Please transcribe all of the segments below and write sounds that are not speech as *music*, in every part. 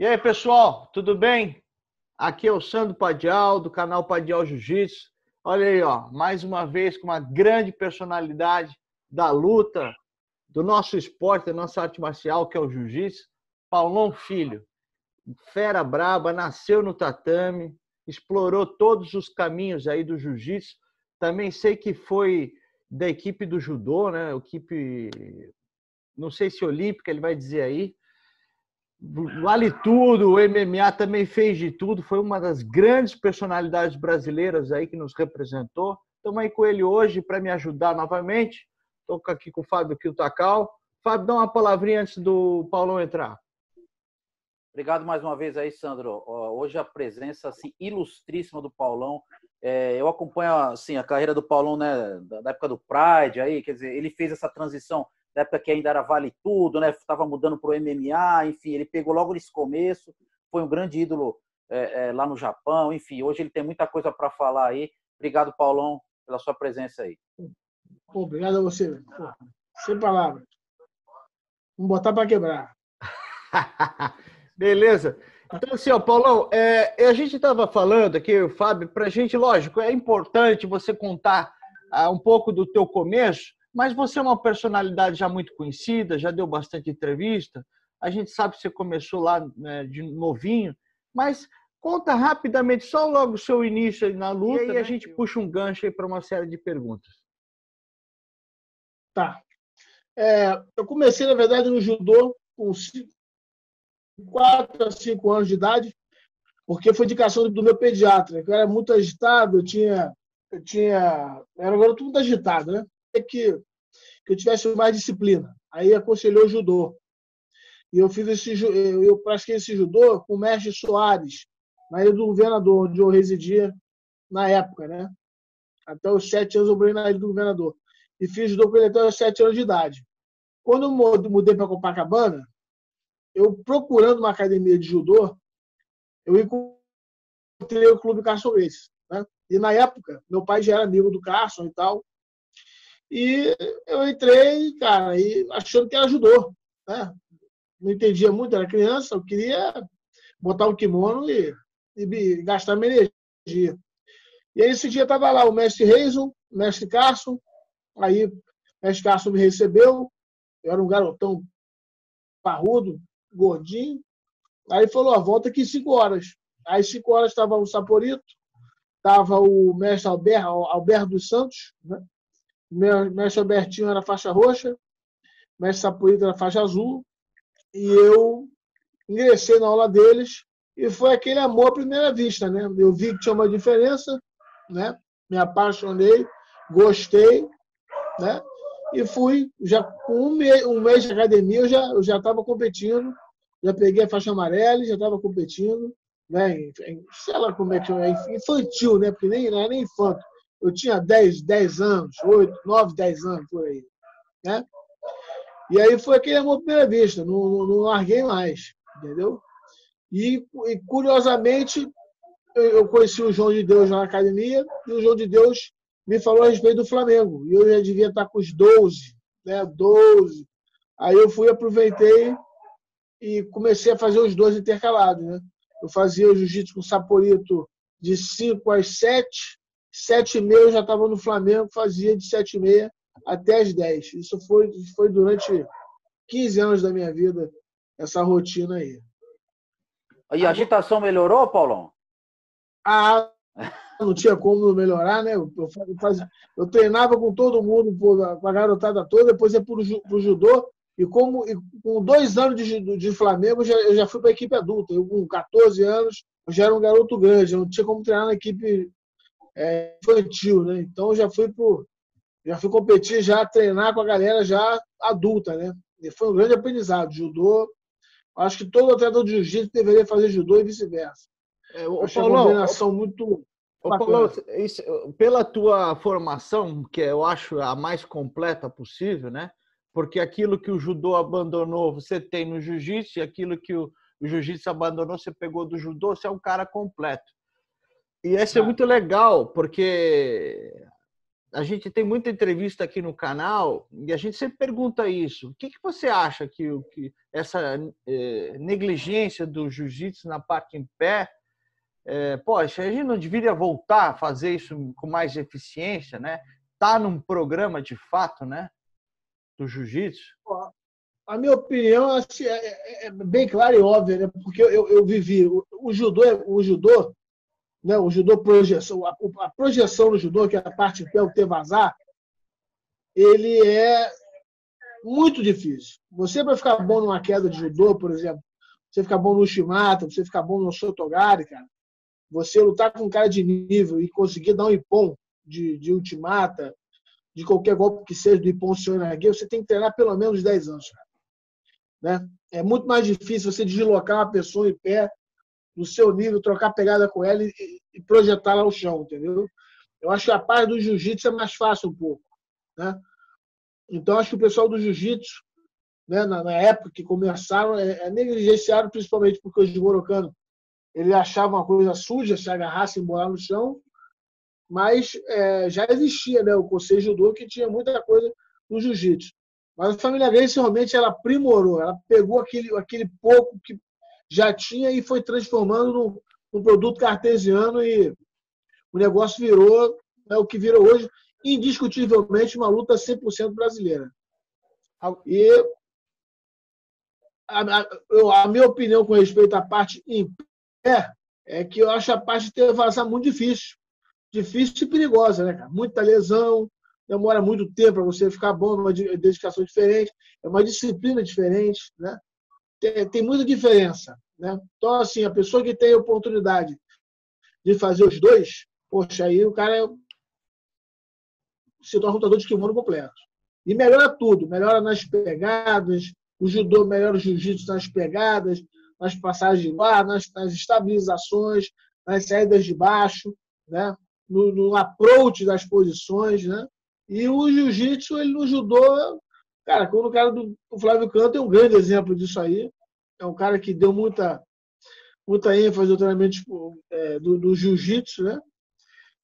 E aí, pessoal, tudo bem? Aqui é o Sandro Padial, do canal Padial Jiu-Jitsu. Olha aí, ó, mais uma vez com uma grande personalidade da luta, do nosso esporte, da nossa arte marcial, que é o Jiu-Jitsu, Paulão Filho. Fera braba, nasceu no tatame, explorou todos os caminhos aí do Jiu-Jitsu. Também sei que foi da equipe do judô, né? Equipe, não sei se olímpica, ele vai dizer aí vale tudo, o MMA também fez de tudo, foi uma das grandes personalidades brasileiras aí que nos representou. Estamos aí com ele hoje para me ajudar novamente. Estou aqui com o Fábio Kiltacal. Fábio, dá uma palavrinha antes do Paulão entrar. Obrigado mais uma vez aí, Sandro. Hoje a presença assim, ilustríssima do Paulão. É, eu acompanho assim, a carreira do Paulão né, da época do Pride, aí, quer dizer, ele fez essa transição da época que ainda era vale tudo, né? Estava mudando para o MMA, enfim, ele pegou logo nesse começo, foi um grande ídolo é, é, lá no Japão, enfim, hoje ele tem muita coisa para falar aí. Obrigado, Paulão, pela sua presença aí. Pô, obrigado a você. Pô, sem palavras. Vamos botar para quebrar. *laughs* Beleza. Então, assim, ó, Paulão, é, a gente estava falando aqui, Fábio, para a gente, lógico, é importante você contar ah, um pouco do teu começo, mas você é uma personalidade já muito conhecida, já deu bastante entrevista. A gente sabe que você começou lá né, de novinho, mas conta rapidamente, só logo o seu início aí na luta, e aí né? a gente puxa um gancho aí para uma série de perguntas. Tá. É, eu comecei, na verdade, no judô com 4 a 5 anos de idade, porque foi indicação do meu pediatra, que eu era muito agitado, eu tinha. Eu tinha. Eu era garoto muito agitado, né? Que, que eu tivesse mais disciplina. Aí aconselhou judô. E eu fiz esse eu pratiquei esse judô com o mestre Soares, na ilha do governador, onde eu residia na época, né? Até os sete anos eu morei na ilha do governador. E fiz judô com ele até os sete anos de idade. Quando eu mudei para Copacabana, eu procurando uma academia de judô, eu encontrei o Clube Carson Race. Né? E na época, meu pai já era amigo do Carson e tal. E eu entrei, cara, e achando que ajudou. Né? Não entendia muito, era criança, eu queria botar o kimono e, e gastar minha energia. E aí esse dia estava lá o mestre Reison, o mestre Carson, aí o mestre Carson me recebeu, eu era um garotão parrudo, gordinho, aí falou, volta aqui cinco horas. Aí cinco horas estava o Saporito, estava o mestre Alberto, Alberto dos Santos, né? Meu mestre Albertinho era faixa roxa, mestre Sapuíta era faixa azul, e eu ingressei na aula deles e foi aquele amor à primeira vista, né? Eu vi que tinha uma diferença, né? Me apaixonei, gostei, né? E fui, já com um mês, um mês de academia, eu já eu já estava competindo, já peguei a faixa amarela, já estava competindo, né? Sei lá como é que é, infantil, né? Porque nem não é nem infanto eu tinha 10, 10 anos, 8, 9, 10 anos por aí. Né? E aí foi aquele amor à primeira vista, não, não, larguei mais, entendeu? E, e, curiosamente, eu conheci o João de Deus na academia e o João de Deus me falou a respeito do Flamengo. E eu já devia estar com os 12, né? 12. Aí eu fui, aproveitei e comecei a fazer os dois intercalados, né? Eu fazia o jiu-jitsu com o Saporito de 5 às 7 sete e meia eu já estava no Flamengo, fazia de sete e meia até as dez. Isso foi, foi durante 15 anos da minha vida, essa rotina aí. E a agitação melhorou, Paulão? Ah, não tinha como melhorar, né? Eu, fazia, eu treinava com todo mundo, com a garotada toda, depois ia para o judô. E como e com dois anos de, de Flamengo, eu já, eu já fui para a equipe adulta. Eu, com 14 anos, eu já era um garoto grande, eu não tinha como treinar na equipe é, infantil, né? Então já fui pro, já fui competir, já treinar com a galera já adulta, né? E foi um grande aprendizado. Judô, acho que todo atleta de jiu-jitsu deveria fazer judô e vice-versa. É, o Paulão, uma combinação muito Paulo, isso, pela tua formação, que eu acho a mais completa possível, né? Porque aquilo que o judô abandonou, você tem no jiu-jitsu, e aquilo que o, o jiu-jitsu abandonou, você pegou do judô, você é um cara completo. E esse é muito legal, porque a gente tem muita entrevista aqui no canal e a gente sempre pergunta isso. O que, que você acha que, que essa é, negligência do jiu-jitsu na parte em pé, é, poxa, a gente não deveria voltar a fazer isso com mais eficiência, né? Tá num programa de fato, né? Do jiu-jitsu. A minha opinião é, é, é, bem clara e óbvia, né? Porque eu, eu vivi o, o judô, o judô né, o judô projeção, a, a, projeção no judô, que é a parte pé, o vazar, ele é muito difícil. Você, para ficar bom numa queda de judô, por exemplo, você ficar bom no Shimata, você ficar bom no Sotogari, cara, você lutar com um cara de nível e conseguir dar um ipom de, de ultimata, de qualquer golpe que seja, do ipom Sionagi, você tem que treinar pelo menos 10 anos, cara. Né? É muito mais difícil você deslocar uma pessoa em pé no seu nível, trocar pegada com ela e, e projetá-la ao chão, entendeu? Eu acho que a parte do jiu-jitsu é mais fácil um pouco, né? Então, acho que o pessoal do jiu-jitsu, né, na, na, época que começaram, é, é negligenciado principalmente porque o Jigorokano ele achava uma coisa suja se agarrasse e morar no chão, mas é, já existia né, o Conselho Judô que tinha muita coisa no jiu-jitsu. Mas a família Grace realmente ela aprimorou, ela pegou aquele, aquele pouco que já tinha e foi transformando num, num produto cartesiano e o negócio virou né, o que virou hoje, indiscutivelmente uma luta 100% brasileira. E a, a, a, minha opinião com respeito à parte em pé é que eu acho a parte de ter vazar muito difícil. Difícil e perigosa, né, cara? Muita lesão, demora muito tempo para você ficar bom, uma dedicação diferente, é uma disciplina diferente, né? Tem, tem muita diferença. Né? Então, assim, a pessoa que tem a oportunidade de fazer os dois, poxa, aí o cara é, se torna um lutador de kimono completo. E melhora tudo, melhora nas pegadas, o judô melhora o jiu-jitsu nas pegadas, nas passagens de ar, nas, nas, estabilizações, nas saídas de baixo, né? no, no approach das posições. Né? E o jiu-jitsu, ele no judô, Cara, quando o cara do Flávio Canto é um grande exemplo disso aí. É um cara que deu muita, muita ênfase no treinamento tipo, é, do, do jiu-jitsu, né?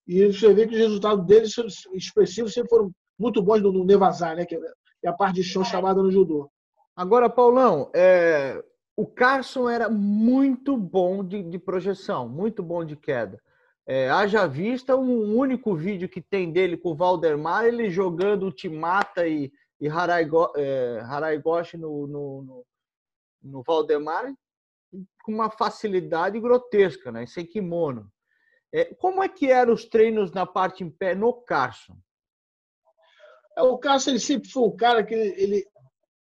E você vê que os resultados dele expressivos sempre foram muito bons no, no Nevazar, né? Que é a parte de chão chamada no judô. Agora, Paulão, é, o Carson era muito bom de, de projeção, muito bom de queda. É, haja vista um único vídeo que tem dele com o Valdemar, ele jogando ultimata e, e Haraigo, é, no, no, no, no Valdemar com uma facilidade grotesca, né? sem kimono. É, como é que eram os treinos na parte em pé no Carson? É, o Carson ele sempre foi um cara que ele, ele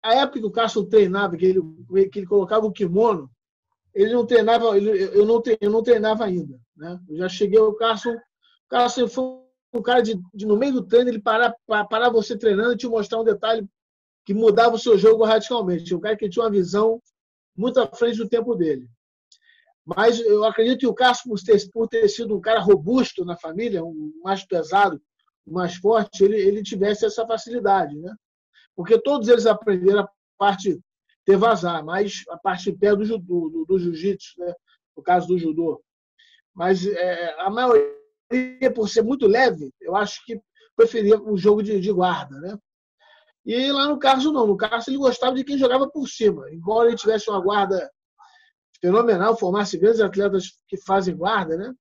a época que o Carson treinava, que ele, que ele colocava o kimono, ele não treinava, ele, eu, não, eu não treinava ainda. Né? Eu já cheguei ao Carson, o Carson foi um cara de, de, no meio do treino, ele parar, parar você treinando e te mostrar um detalhe que mudava o seu jogo radicalmente. Um cara que tinha uma visão muito à frente do tempo dele. Mas eu acredito que o Cássio, por ter, por ter sido um cara robusto na família, um mais pesado, mais forte, ele, ele tivesse essa facilidade, né? Porque todos eles aprenderam a parte ter vazar, mas a parte pé do, do, do, do jiu-jitsu, né? no caso do judô. Mas é, a maioria por ser muito leve, eu acho que preferia um jogo de, de guarda, né? E lá no Carlos não. No Carlos ele gostava de quem jogava por cima. Embora ele tivesse uma guarda fenomenal, formasse grandes atletas que fazem guarda, né?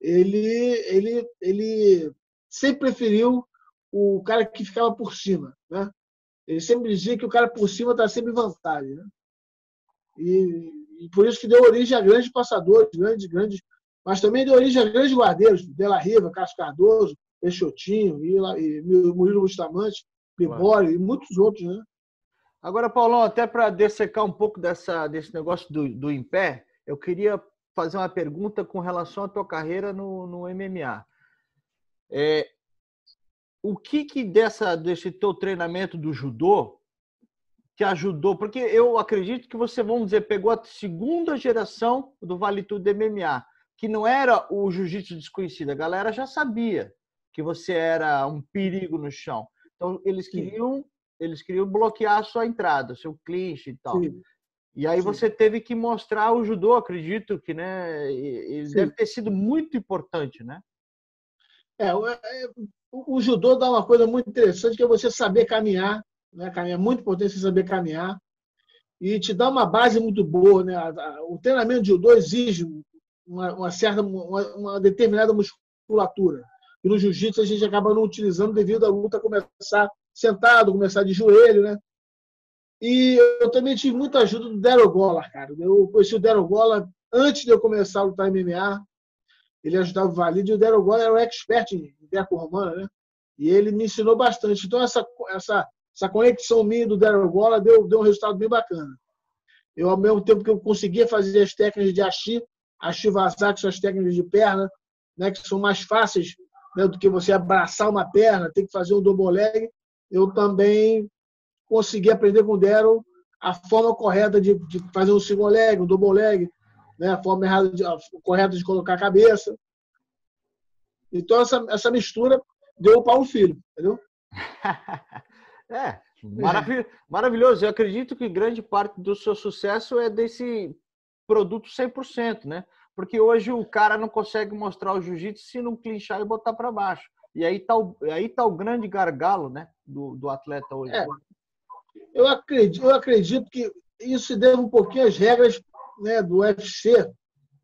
Ele, ele, ele sempre preferiu o cara que ficava por cima, né? Ele sempre dizia que o cara por cima está sempre em vantagem, né? E, e, por isso que deu origem a grandes passadores, grandes, grandes mas também deu origem a grandes guardeiros, Della Riva, Cássio Cardoso, Peixotinho, e, Murilo Bustamante, Libório claro. e muitos outros, né? Agora, Paulão, até para dessecar um pouco dessa, desse negócio do, do em pé, eu queria fazer uma pergunta com relação à tua carreira no, no MMA. É, o que que dessa, desse teu treinamento do judô te ajudou? Porque eu acredito que você, vamos dizer, pegou a segunda geração do Vale Tudo MMA que não era o jiu-jitsu desconhecido, a galera já sabia que você era um perigo no chão. Então eles queriam, Sim. eles queriam bloquear a sua entrada, o seu clinch e tal. Sim. E aí Sim. você teve que mostrar o judô, acredito que, né, ele deve ter sido muito importante, né? É, é, o judô dá uma coisa muito interessante, que é você saber caminhar. Né? É muito importante você saber caminhar. E te dá uma base muito boa. Né? O treinamento de judô exige uma, uma certa, uma, uma, determinada musculatura. E no jiu-jitsu a gente acaba não utilizando devido à luta começar sentado, começar de joelho, né? E eu também tive muita ajuda do Daryl cara. Eu conheci o Daryl Gola antes de eu começar a lutar MMA. Ele ajudava o Valide e o Daryl era um expert em greco-romana, né? E ele me ensinou bastante. Então, essa, essa, essa conexão minha do Daryl Gola deu, deu um resultado bem bacana. Eu, ao mesmo tempo que eu conseguia fazer as técnicas de Ashi, Ashi Vazak, que as técnicas de perna, né, que são mais fáceis né, do que você abraçar uma perna, tem que fazer um double leg, eu também consegui aprender com o Daryl a forma correta de, de, fazer um single leg, um double leg, né, a forma errada de, a correta de colocar a cabeça. Então, essa, essa mistura deu o Paulo Filho, entendeu? *laughs* é, maravilhoso. Eu acredito que grande parte do seu sucesso é desse produto 100%, né? Porque hoje o cara não consegue mostrar o jiu-jitsu se não clinchar e botar para baixo. E aí tá o, aí tá o grande gargalo, né, do, do atleta hoje. É. Eu, acredito, eu acredito que isso se deve um pouquinho às regras né, do UFC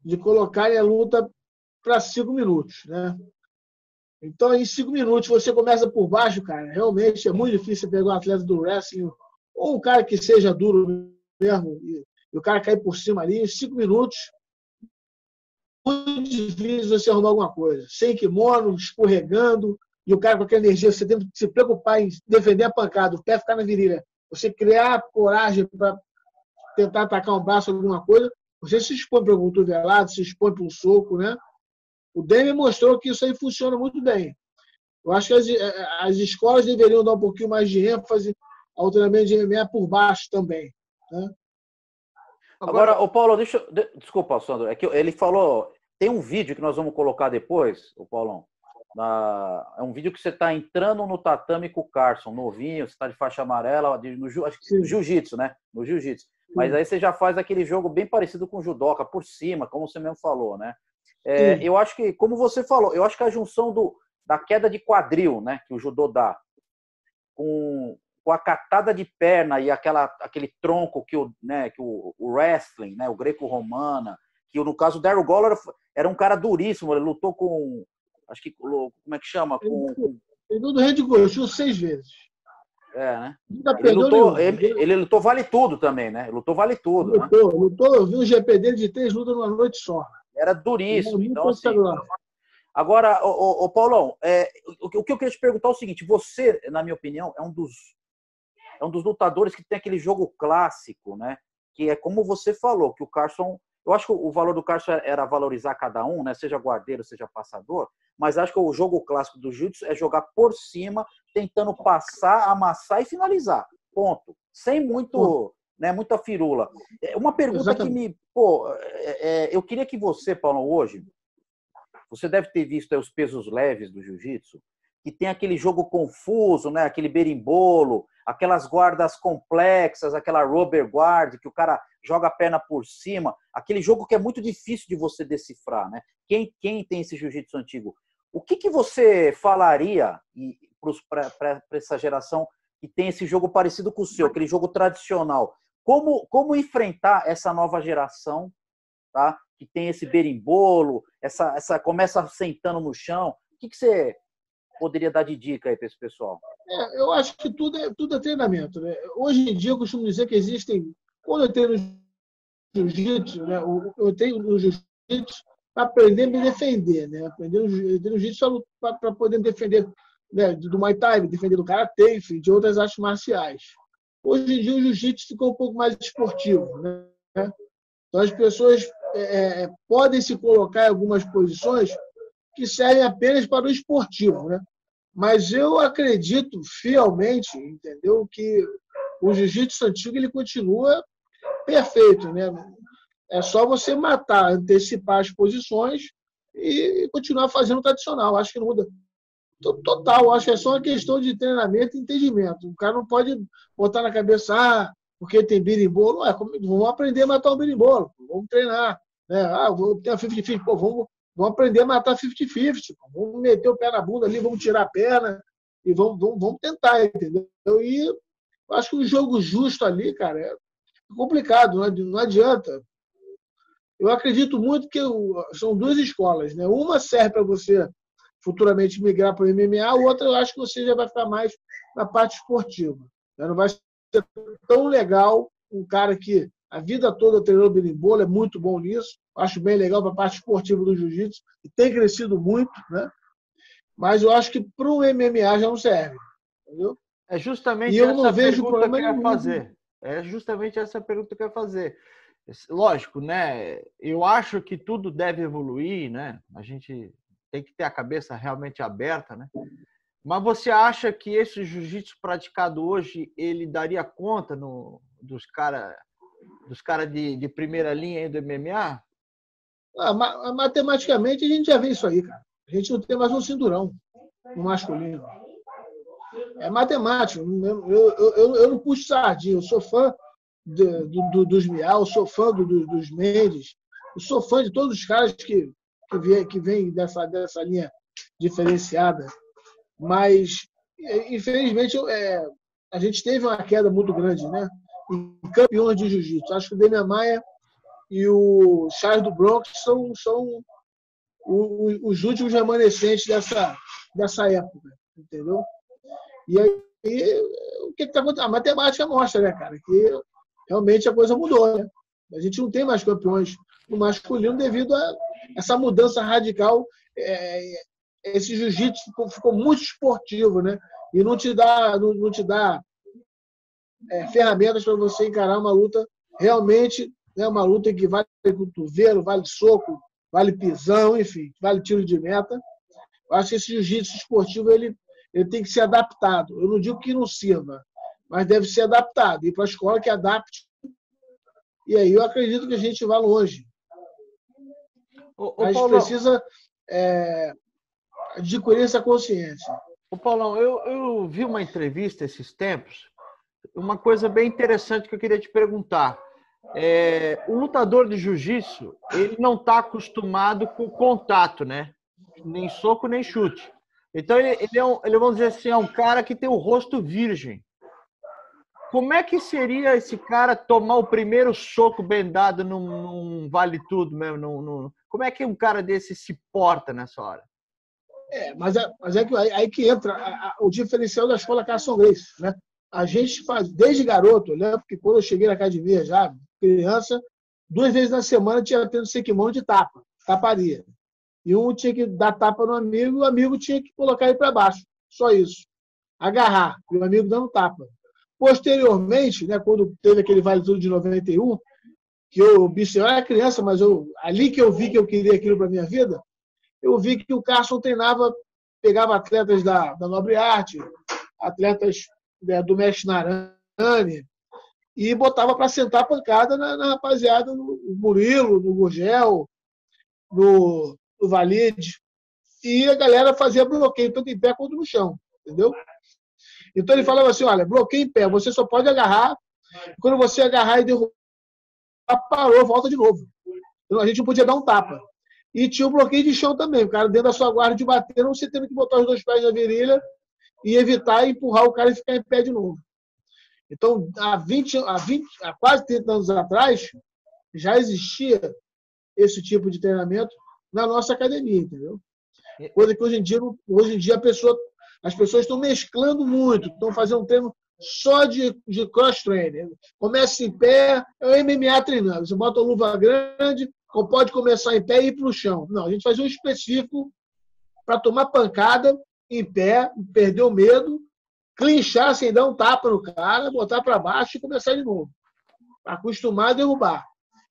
de colocarem a luta para cinco minutos, né? Então, em cinco minutos, você começa por baixo, cara. Realmente é muito difícil pegar um atleta do wrestling ou um cara que seja duro mesmo e, e o cara cair por cima ali. Em cinco minutos, muito difícil você arrumar alguma coisa. Sem kimono, escorregando, e o cara com aquela energia, você tem que se preocupar em defender a pancada, o pé ficar na virilha. Você criar coragem para tentar atacar um braço alguma coisa, você se expõe para um cotovelado, se expõe para um soco, né? O Demi mostrou que isso aí funciona muito bem. Eu acho que as, eh, as escolas deveriam dar um pouquinho mais de ênfase ao treinamento de MMA por baixo também. Né? Agora, Agora, o Paulo, deixa de, desculpa, Sandro, é que ele falou, tem um vídeo que nós vamos colocar depois, o Paulão. Na, é um vídeo que você está entrando no tatame com o Carson, novinho, você está de faixa amarela, no, no jiu-jitsu, né? No jiu-jitsu. Mas aí você já faz aquele jogo bem parecido com o judoca, por cima, como você mesmo falou, né? É, eu acho que, como você falou, eu acho que a junção do, da queda de quadril, né, que o judô dá, com, com a catada de perna e aquela, aquele tronco que o, né, que o, o wrestling, né, o greco-romana, que no caso o Daryl Goller era um cara duríssimo, ele lutou com, acho que, como é que chama? Com, ele lutou do Red Bull, seis vezes. É, né? Ele lutou, ele, ele, lutou vale tudo também, né? Lutou vale tudo. Lutou, né? lutou, eu vi um GP dele de três lutas numa noite só. Era duríssimo. Então, assim, agora, o, o, Paulão, é, o, o, que eu queria te perguntar é o seguinte: você, na minha opinião, é um dos é um dos lutadores que tem aquele jogo clássico, né? Que é como você falou, que o Carson. Eu acho que o valor do Carson era valorizar cada um, né? Seja guardeiro, seja passador. Mas acho que o jogo clássico do Jiu-Jitsu é jogar por cima, tentando passar, amassar e finalizar. Ponto. Sem muito né? Muita firula. É, uma pergunta Exatamente. que me. Pô, é, é, eu queria que você, Paulo, hoje, você deve ter visto os pesos leves do jiu-jitsu, que tem aquele jogo confuso, né? Aquele berimbolo, aquelas guardas complexas, aquela rubber guard, que o cara joga a perna por cima, aquele jogo que é muito difícil de você decifrar, né? Quem, quem tem esse jiu-jitsu antigo? O que, que você falaria para essa geração que tem esse jogo parecido com o seu, aquele jogo tradicional? Como, como enfrentar essa nova geração, tá? Que tem esse berimbolo, essa, essa começa sentando no chão. O que, que você poderia dar de dica aí para esse pessoal? É, eu acho que tudo é, tudo é treinamento. Né? Hoje em dia, eu costumo dizer que existem. Quando eu tenho no jiu-jitsu, né? eu tenho no jiu-jitsu para aprender a me defender, né? aprender no jiu-jitsu para poder me defender né? do Muay Thai, me defender do Karatê, enfim, de outras artes marciais. Hoje em dia o jiu-jitsu ficou um pouco mais esportivo. Né? Então as pessoas é, é, podem se colocar em algumas posições que servem apenas para o esportivo. Né? Mas eu acredito fielmente, entendeu, que o jiu-jitsu antigo ele continua perfeito. Né? É só você matar, antecipar as posições e continuar fazendo o tradicional. Acho que não muda total. Acho que é só uma questão de treinamento e entendimento. O cara não pode botar na cabeça, ah, porque tem birimbolo. Ué, vamos aprender a matar o birimbolo. Vamos treinar. Né? Ah, ter a 50 pô, vamos, Vamos aprender a matar 50-50. Vamos meter o pé na bunda ali, vamos tirar a perna e vamos, vamos, vamos tentar, entendeu? E eu acho que o jogo justo ali, cara, é complicado, não adianta. Eu acredito muito que são duas escolas, né? Uma serve para você futuramente migrar para o MMA, a outra eu acho que você já vai ficar mais na parte esportiva. Né? Não vai ser tão legal um cara que a vida toda treinou berimbolo, é muito bom nisso. Acho bem legal para a parte esportiva do jiu-jitsu e tem crescido muito, né? Mas eu acho que para o MMA já não serve, entendeu? É justamente e eu não vejo problema que eu quero fazer. É justamente essa pergunta que eu quero fazer. Lógico, né? Eu acho que tudo deve evoluir, né? A gente tem que ter a cabeça realmente aberta, né? Mas você acha que esse jiu-jitsu praticado hoje ele daria conta no, dos caras dos cara de, de primeira linha do MMA? Ah, matematicamente a gente já vê isso aí, cara. A gente não tem mais um cinturão no masculino. É matemático. Eu, eu, eu, eu não puxo sardinha. Eu sou fã de, do, do, dos Miau, sou fã do, dos Mendes. Eu sou fã de todos os caras que, que vêm que vem dessa, dessa linha diferenciada. Mas, infelizmente, é, a gente teve uma queda muito grande, né? Em campeões de jiu-jitsu. Acho que o Demian Maia e o Charles do Bronx são, são os últimos remanescentes dessa, dessa época, entendeu? E aí, o que está acontecendo? A matemática mostra, né, cara, que realmente a coisa mudou, né? A gente não tem mais campeões no masculino devido a essa mudança radical. É, esse jiu-jitsu ficou, muito esportivo, né? E não te dá, não te dá é, ferramentas para você encarar uma luta realmente, né, uma luta que vale cotovelo, vale soco, vale pisão, enfim, vale tiro de meta. Eu acho que esse jiu-jitsu esportivo ele, ele tem que ser adaptado. Eu não digo que não sirva, mas deve ser adaptado. Ir para a escola que adapte. E aí eu acredito que a gente vai longe. Ô, ô, a gente Paulo, precisa é, adquirir essa consciência. Ô, Paulão, eu, eu vi uma entrevista esses tempos, uma coisa bem interessante que eu queria te perguntar. É, o lutador de jiu-jitsu, ele não está acostumado com contato, né? Nem soco, nem chute. Então, ele, ele, é um, ele, vamos dizer assim, é um cara que tem o rosto virgem. Como é que seria esse cara tomar o primeiro soco bem dado num, num vale tudo mesmo? Num, num, como é que um cara desse se porta nessa hora? É, mas é, mas é que aí, aí que entra a, a, o diferencial da escola Carson Grace, né? A gente faz, desde garoto, eu lembro que quando eu cheguei na academia já, criança, duas vezes na semana tinha tendo sequimão de tapa, taparia. E um tinha que dar tapa no amigo e o amigo tinha que colocar ele para baixo. Só isso. Agarrar, e o amigo dando tapa. Posteriormente, né, quando teve aquele Vale Tudo de 91, que eu, bicho, eu era criança, mas eu, ali que eu vi que eu queria aquilo para minha vida, eu vi que o Carson treinava, pegava atletas da, da Nobre Arte, atletas né, do Mestre Narani, e botava para sentar a pancada na, na, rapaziada, no Murilo, no Gurgel, no, no Valide. E a galera fazia bloqueio tanto em pé quanto no chão, entendeu? Então ele falava assim: olha, bloqueio em pé, você só pode agarrar. Quando você agarrar e derrubar, parou, volta de novo. Então, a gente não podia dar um tapa. E tinha o um bloqueio de chão também. O cara dentro da sua guarda de bater, você tendo que botar os dois pés na virilha e evitar empurrar o cara e ficar em pé de novo. Então, há, 20, há, 20, há quase 30 anos atrás, já existia esse tipo de treinamento na nossa academia, entendeu? Coisa que hoje em dia, hoje em dia pessoa as pessoas estão mesclando muito, estão fazendo um treino só de, de cross-training. Começa em pé, é o MMA treinando. Você bota a luva grande, pode começar em pé e ir para o chão. Não, a gente faz um específico para tomar pancada em pé, perder o medo, clinchar sem dar um tapa no cara, botar para baixo e começar de novo. Acostumar a derrubar.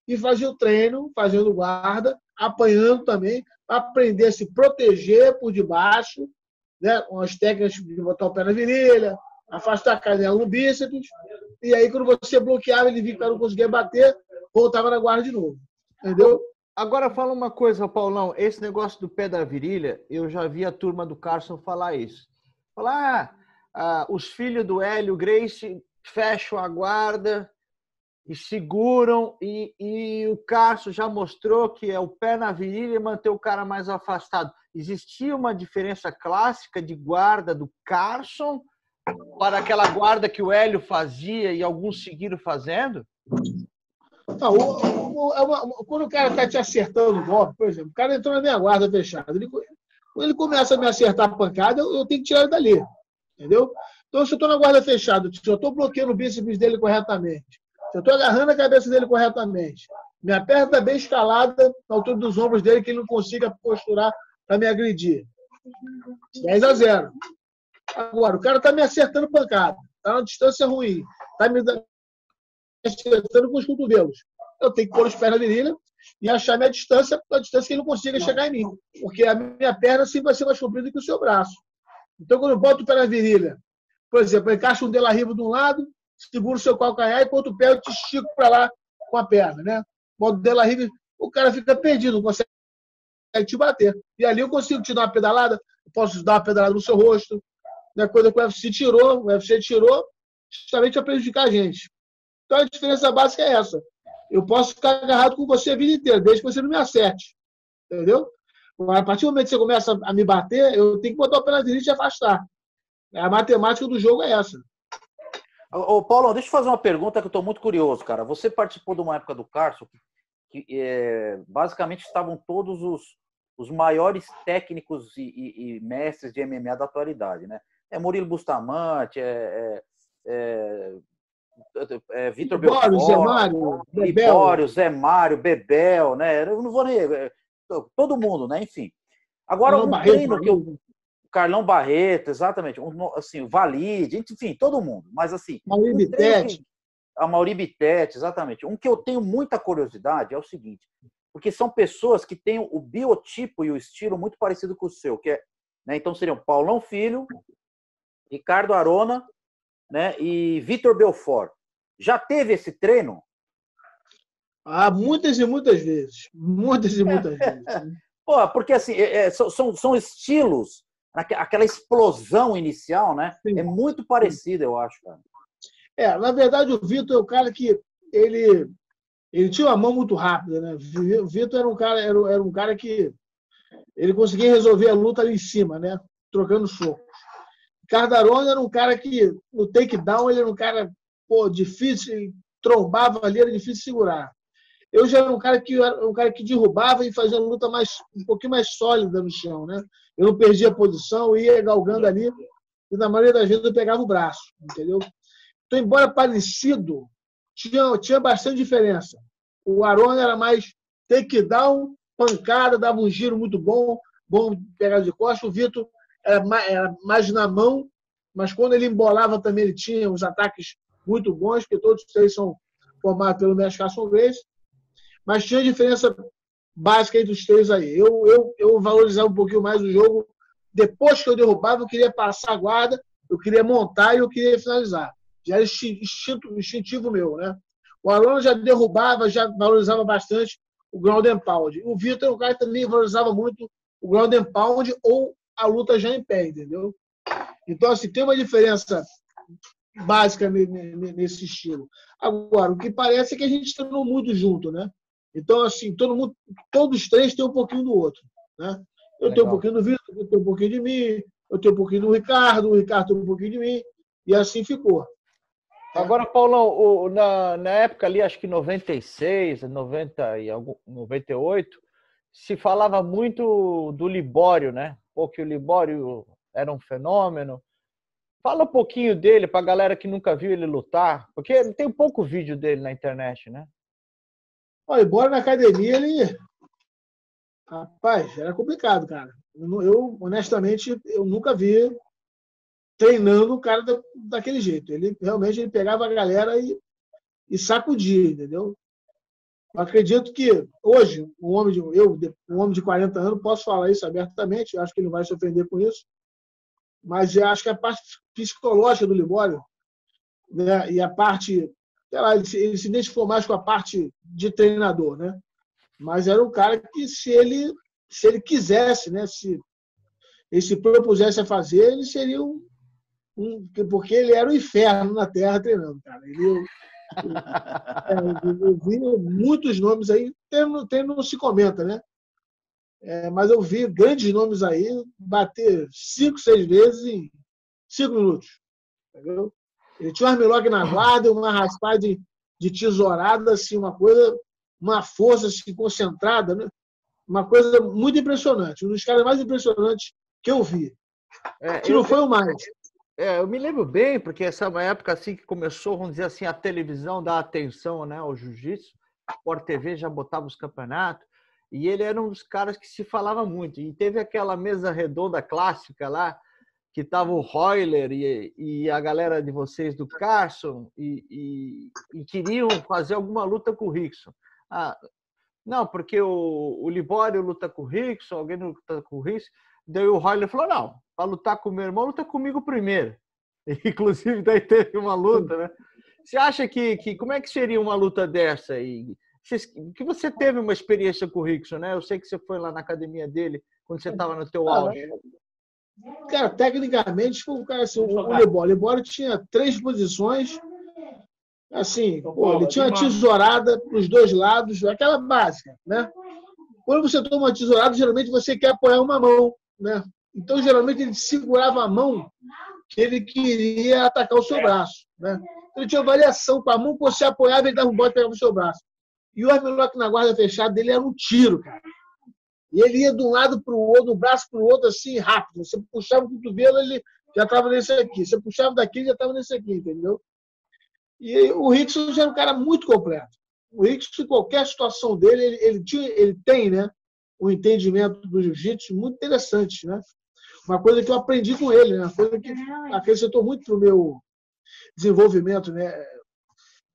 E fazer o treino, fazendo guarda, apanhando também, aprender a se proteger por debaixo né, umas técnicas de botar o pé na virilha, afastar a canela no bíceps, e aí quando você bloqueava, ele via que não conseguia bater, voltava na guarda de novo. Entendeu? Agora fala uma coisa, Paulão, esse negócio do pé da virilha, eu já vi a turma do Carson falar isso. Falar, ah, ah, os filhos do Hélio Grace fecham a guarda e seguram, e, e o Carso já mostrou que é o pé na virilha e manter o cara mais afastado. Existia uma diferença clássica de guarda do Carson para aquela guarda que o Hélio fazia e alguns seguiram fazendo? Não, o, o, é uma, quando o cara está te acertando o golpe, por exemplo, o cara entrou na minha guarda fechada, ele, quando ele começa a me acertar a pancada, eu, eu tenho que tirar ele dali. Entendeu? Então, se eu estou na guarda fechada, se eu estou bloqueando o bíceps dele corretamente, se eu estou agarrando a cabeça dele corretamente, minha perna está bem escalada na altura dos ombros dele, que ele não consiga posturar para me agredir. 10 a 0. Agora, o cara está me acertando pancada, está na distância ruim, está me acertando com os cotovelos. Eu tenho que pôr os pés na virilha e achar minha distância, a distância que ele não consiga chegar em mim. Porque a minha perna sempre vai ser mais comprida que o seu braço. Então, quando eu boto o pé na virilha, por exemplo, eu encaixo um de de um lado, seguro o seu calcanhar e com outro pé eu te estico para lá com a perna, né? Boto o de o cara fica perdido, não consegue te bater. E ali eu consigo te dar uma pedalada, posso dar uma pedalada no seu rosto, né? coisa que o UFC tirou, o UFC tirou justamente para prejudicar a gente. Então a diferença básica é essa. Eu posso ficar agarrado com você a vida inteira, desde que você não me acerte. Entendeu? A partir do momento que você começa a me bater, eu tenho que botar o pé na e te afastar. A matemática do jogo é essa. Ô, Paulo, deixa eu fazer uma pergunta que eu estou muito curioso, cara. Você participou de uma época do Carso que, que é, basicamente estavam todos os, os maiores técnicos e, e, e, mestres de MMA da atualidade, né? É Murilo Bustamante, é, é, é, é Vitor Belfort, Zé Mário, Libório, Zé Mário, Bebel, né? Eu não vou nem... É, todo mundo, né? Enfim. Agora, um treino que eu, Carlão Barreto, exatamente. Um, assim, o Valide, enfim, todo mundo. Mas assim. Mauri um Bitete. A Mauri Bitete, exatamente. Um que eu tenho muita curiosidade é o seguinte: porque são pessoas que têm o biotipo e o estilo muito parecido com o seu, que é, né, então seriam Paulão Filho, Ricardo Arona, né, e Vitor Belfort. Já teve esse treino? Ah, muitas e muitas vezes. Muitas e *laughs* muitas vezes. Pô, porque assim, é, é são, são estilos aquela explosão inicial, né? Sim. É muito parecido, eu acho, cara. É, na verdade, o Vitor é o cara que ele, ele tinha uma mão muito rápida, né? O Vitor era um cara, era, era um cara que ele conseguia resolver a luta ali em cima, né? Trocando socos. Cardarone era um cara que, no takedown, ele era um cara pô, difícil, trombava ali, era difícil segurar. Eu já era um cara que um cara que derrubava e fazia uma luta mais um pouquinho mais sólida no chão, né? Eu não perdia a posição, ia galgando ali e na maioria das vezes eu pegava o braço, entendeu? Então, embora parecido, tinha, tinha bastante diferença. O Arona era mais takedown, pancada, dava um giro muito bom, bom pegar de costas. O Vitor era mais, na mão, mas quando ele embolava também ele tinha uns ataques muito bons, porque todos três são formados pelo mestre Carson Grace. Mas tinha diferença básica aí dos três aí. Eu, eu, eu valorizava um pouquinho mais o jogo. Depois que eu derrubava, eu queria passar a guarda, eu queria montar e eu queria finalizar. Já era instinto, instintivo meu, né? O Alonso já derrubava, já valorizava bastante o ground and pound. O Vitor, o cara também valorizava muito o ground and pound ou a luta já em pé, entendeu? Então, assim, tem uma diferença básica nesse estilo. Agora, o que parece é que a gente treinou muito junto, né? Então, assim, todo mundo, todos os três têm um pouquinho do outro. Né? Eu Legal. tenho um pouquinho do Vitor, eu tenho um pouquinho de mim, eu tenho um pouquinho do Ricardo, o Ricardo tem um pouquinho de mim, e assim ficou. Agora, Paulão, o, na, na época ali, acho que 96, 90 e algum, 98, se falava muito do Libório, né? Pô, que o Libório era um fenômeno. Fala um pouquinho dele para a galera que nunca viu ele lutar, porque tem pouco vídeo dele na internet, né? Olha, embora na academia ele. Rapaz, era complicado, cara. Eu, honestamente, eu nunca vi treinando o cara da, daquele jeito. Ele realmente ele pegava a galera e, e sacudia, entendeu? Acredito que hoje, um homem de, eu, um homem de 40 anos, posso falar isso abertamente, acho que ele não vai se ofender com isso, mas eu acho que a parte psicológica do Libório né, e a parte sei lá, ele se, ele se identificou mais com a parte de treinador, né? Mas era um cara que, se ele, se ele quisesse, né? Se ele se propusesse a fazer, ele seria um, um porque ele era o um inferno na Terra treinando, cara. Ele, eu vi muitos nomes aí, tem, tem, não se comenta, né? É, mas eu vi grandes nomes aí bater cinco, seis vezes em cinco minutos. Entendeu? Ele tinha um armlock na guarda, uma raspada de, de tesourada, assim, uma coisa, uma força assim, concentrada, né? uma coisa muito impressionante. Um dos caras mais impressionantes que eu vi. É, que não foi o mais. É, eu me lembro bem, porque essa é uma época assim que começou, vamos dizer assim, a televisão dar atenção né, ao jiu-jitsu. A Sport TV já botava os campeonatos. E ele era um dos caras que se falava muito. E teve aquela mesa redonda clássica lá, que tava o Royler e, e a galera de vocês do Carson, e, e, e queriam fazer alguma luta com o Rickson. Ah, não, porque o, o Libório luta com o Rickson, alguém luta com o Rickson. Daí o Royler falou: não, para lutar com o meu irmão, luta comigo primeiro. *laughs* Inclusive, daí teve uma luta, né? Você acha que, que como é que seria uma luta dessa? E que você teve uma experiência com o Rickson, né? Eu sei que você foi lá na academia dele quando você estava no teu auge. Cara, tecnicamente, foi um cara assim, o Libório. O Libório tinha três posições. Assim, pô, ele tinha uma tesourada para os dois lados, aquela básica, né? Quando você toma uma tesourada, geralmente você quer apoiar uma mão, né? Então, geralmente, ele segurava a mão que ele queria atacar o seu braço, né? Ele tinha variação com a mão, você apoiava, ele dava um bote e pegava o seu braço. E o armlock na guarda fechada dele era um tiro, cara. E ele ia de um lado para o outro, do braço para o outro, assim, rápido. Você puxava o cotovelo, ele já estava nesse aqui. Você puxava daqui, ele já estava nesse aqui, entendeu? E o Rickson já era um cara muito completo. O Rickson, em qualquer situação dele, ele, ele, tinha, ele tem né, um entendimento do jiu-jitsu muito interessante. Né? Uma coisa que eu aprendi com ele, né? uma coisa que acrescentou muito para o meu desenvolvimento. Né?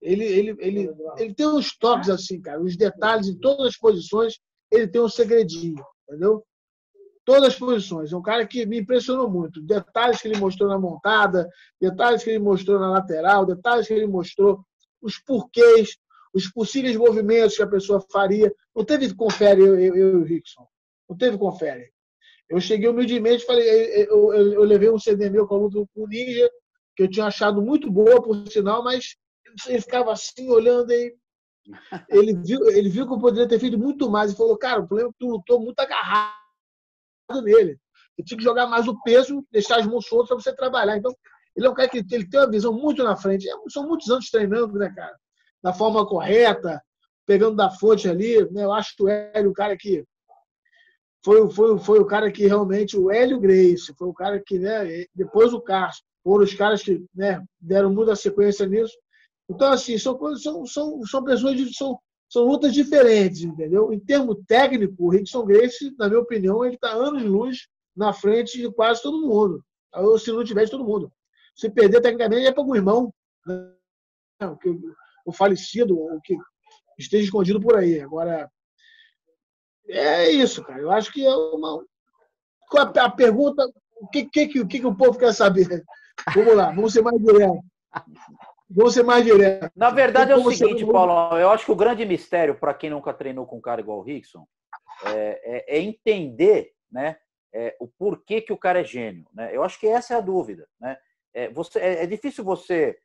Ele, ele, ele, ele tem uns toques assim, cara, os detalhes em todas as posições, ele tem um segredinho, entendeu? Todas as posições. É um cara que me impressionou muito. Detalhes que ele mostrou na montada, detalhes que ele mostrou na lateral, detalhes que ele mostrou, os porquês, os possíveis movimentos que a pessoa faria. Não teve confere eu, eu, eu e o Rickson. Não teve confere. Eu cheguei humildemente, falei, eu, eu, eu levei um CD meu com a luta com o Ninja, que eu tinha achado muito boa, por sinal, mas ele ficava assim, olhando aí. Ele viu, ele viu que eu poderia ter feito muito mais e falou, cara, o problema é que tu lutou muito agarrado nele. Eu tinha que jogar mais o peso, deixar as mãos soltas para você trabalhar. Então, ele é um cara que ele tem uma visão muito na frente. É, são muitos anos treinando, né, cara? Da forma correta, pegando da fonte ali. Né? Eu acho que o Hélio, o cara que. Foi, foi, foi o cara que realmente. O Hélio Grace, foi o cara que, né? Depois o Castro, foram os caras que né, deram muita sequência nisso. Então, assim, são, são, são, são pessoas de, são, são lutas diferentes, entendeu? Em termo técnico, o Rickson Grace, na minha opinião, ele está anos de luz na frente de quase todo mundo. Ou se não tiver de todo mundo. Se perder tecnicamente é para algum irmão, né? O falecido, o que esteja escondido por aí. Agora, é isso, cara. Eu acho que é uma. A pergunta, o que, que, que, que o povo quer saber? *laughs* Vamos lá, vamos ser mais direto. Vou ser mais direto. Na verdade, é o seguinte, Paulo, eu acho que o grande mistério para quem nunca treinou com um cara igual o Rickson é, é, é entender né, é, o porquê que o cara é gênio. Né? Eu acho que essa é a dúvida. Né? É, você, é, é difícil você,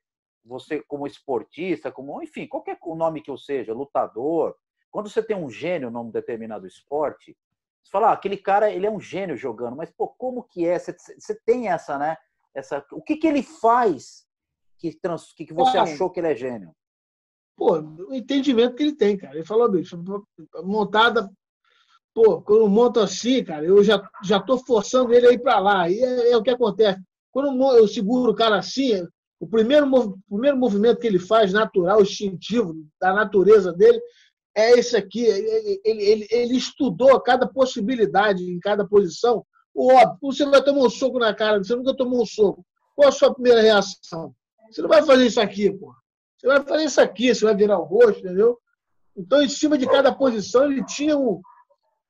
você, como esportista, como enfim, qualquer nome que eu seja, lutador, quando você tem um gênio num determinado esporte, você fala, ah, aquele cara ele é um gênio jogando, mas pô, como que é? Você, você tem essa, né? Essa, o que, que ele faz que, trans, que, que você achou que ele é gênio? Pô, o entendimento que ele tem, cara. Ele falou, bicho, montada. Pô, quando monto assim, cara, eu já, já tô forçando ele a ir para lá. E é, é, o que acontece. Quando eu seguro o cara assim, o primeiro, o primeiro movimento que ele faz, natural, instintivo, da natureza dele, é esse aqui. Ele, ele, ele estudou cada possibilidade em cada posição. O óbvio, você vai tomar um soco na cara, você nunca tomou um soco. Qual a sua primeira reação? Você não vai fazer isso aqui, pô. Você vai fazer isso aqui, você vai virar o rosto, entendeu? Então, em cima de cada posição, ele tinha um.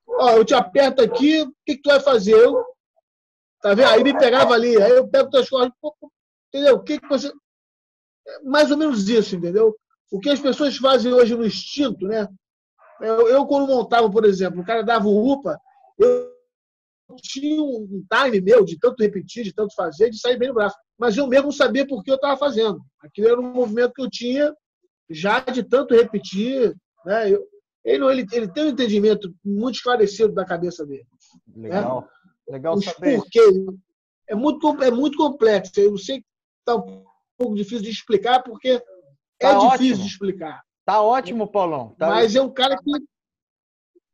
Ó, eu te aperto aqui, o que, que tu vai fazer? Eu. Tá vendo? Aí me pegava ali, aí eu pego tuas costas. Entendeu? O que, que você. É mais ou menos isso, entendeu? O que as pessoas fazem hoje no instinto, né? Eu, eu quando montava, por exemplo, o cara dava o UPA, eu tinha um time meu de tanto repetir, de tanto fazer, de sair bem no braço. Mas eu mesmo sabia por que eu estava fazendo. Aquilo era um movimento que eu tinha já de tanto repetir, né? Eu, ele, ele, ele tem um entendimento muito esclarecido da cabeça dele. Legal. Né? Legal Os saber. Porquê. É muito, é muito complexo. Eu sei que está um pouco difícil de explicar, porque tá é ótimo. difícil de explicar. Tá ótimo, Paulão. Tá Mas é um cara que.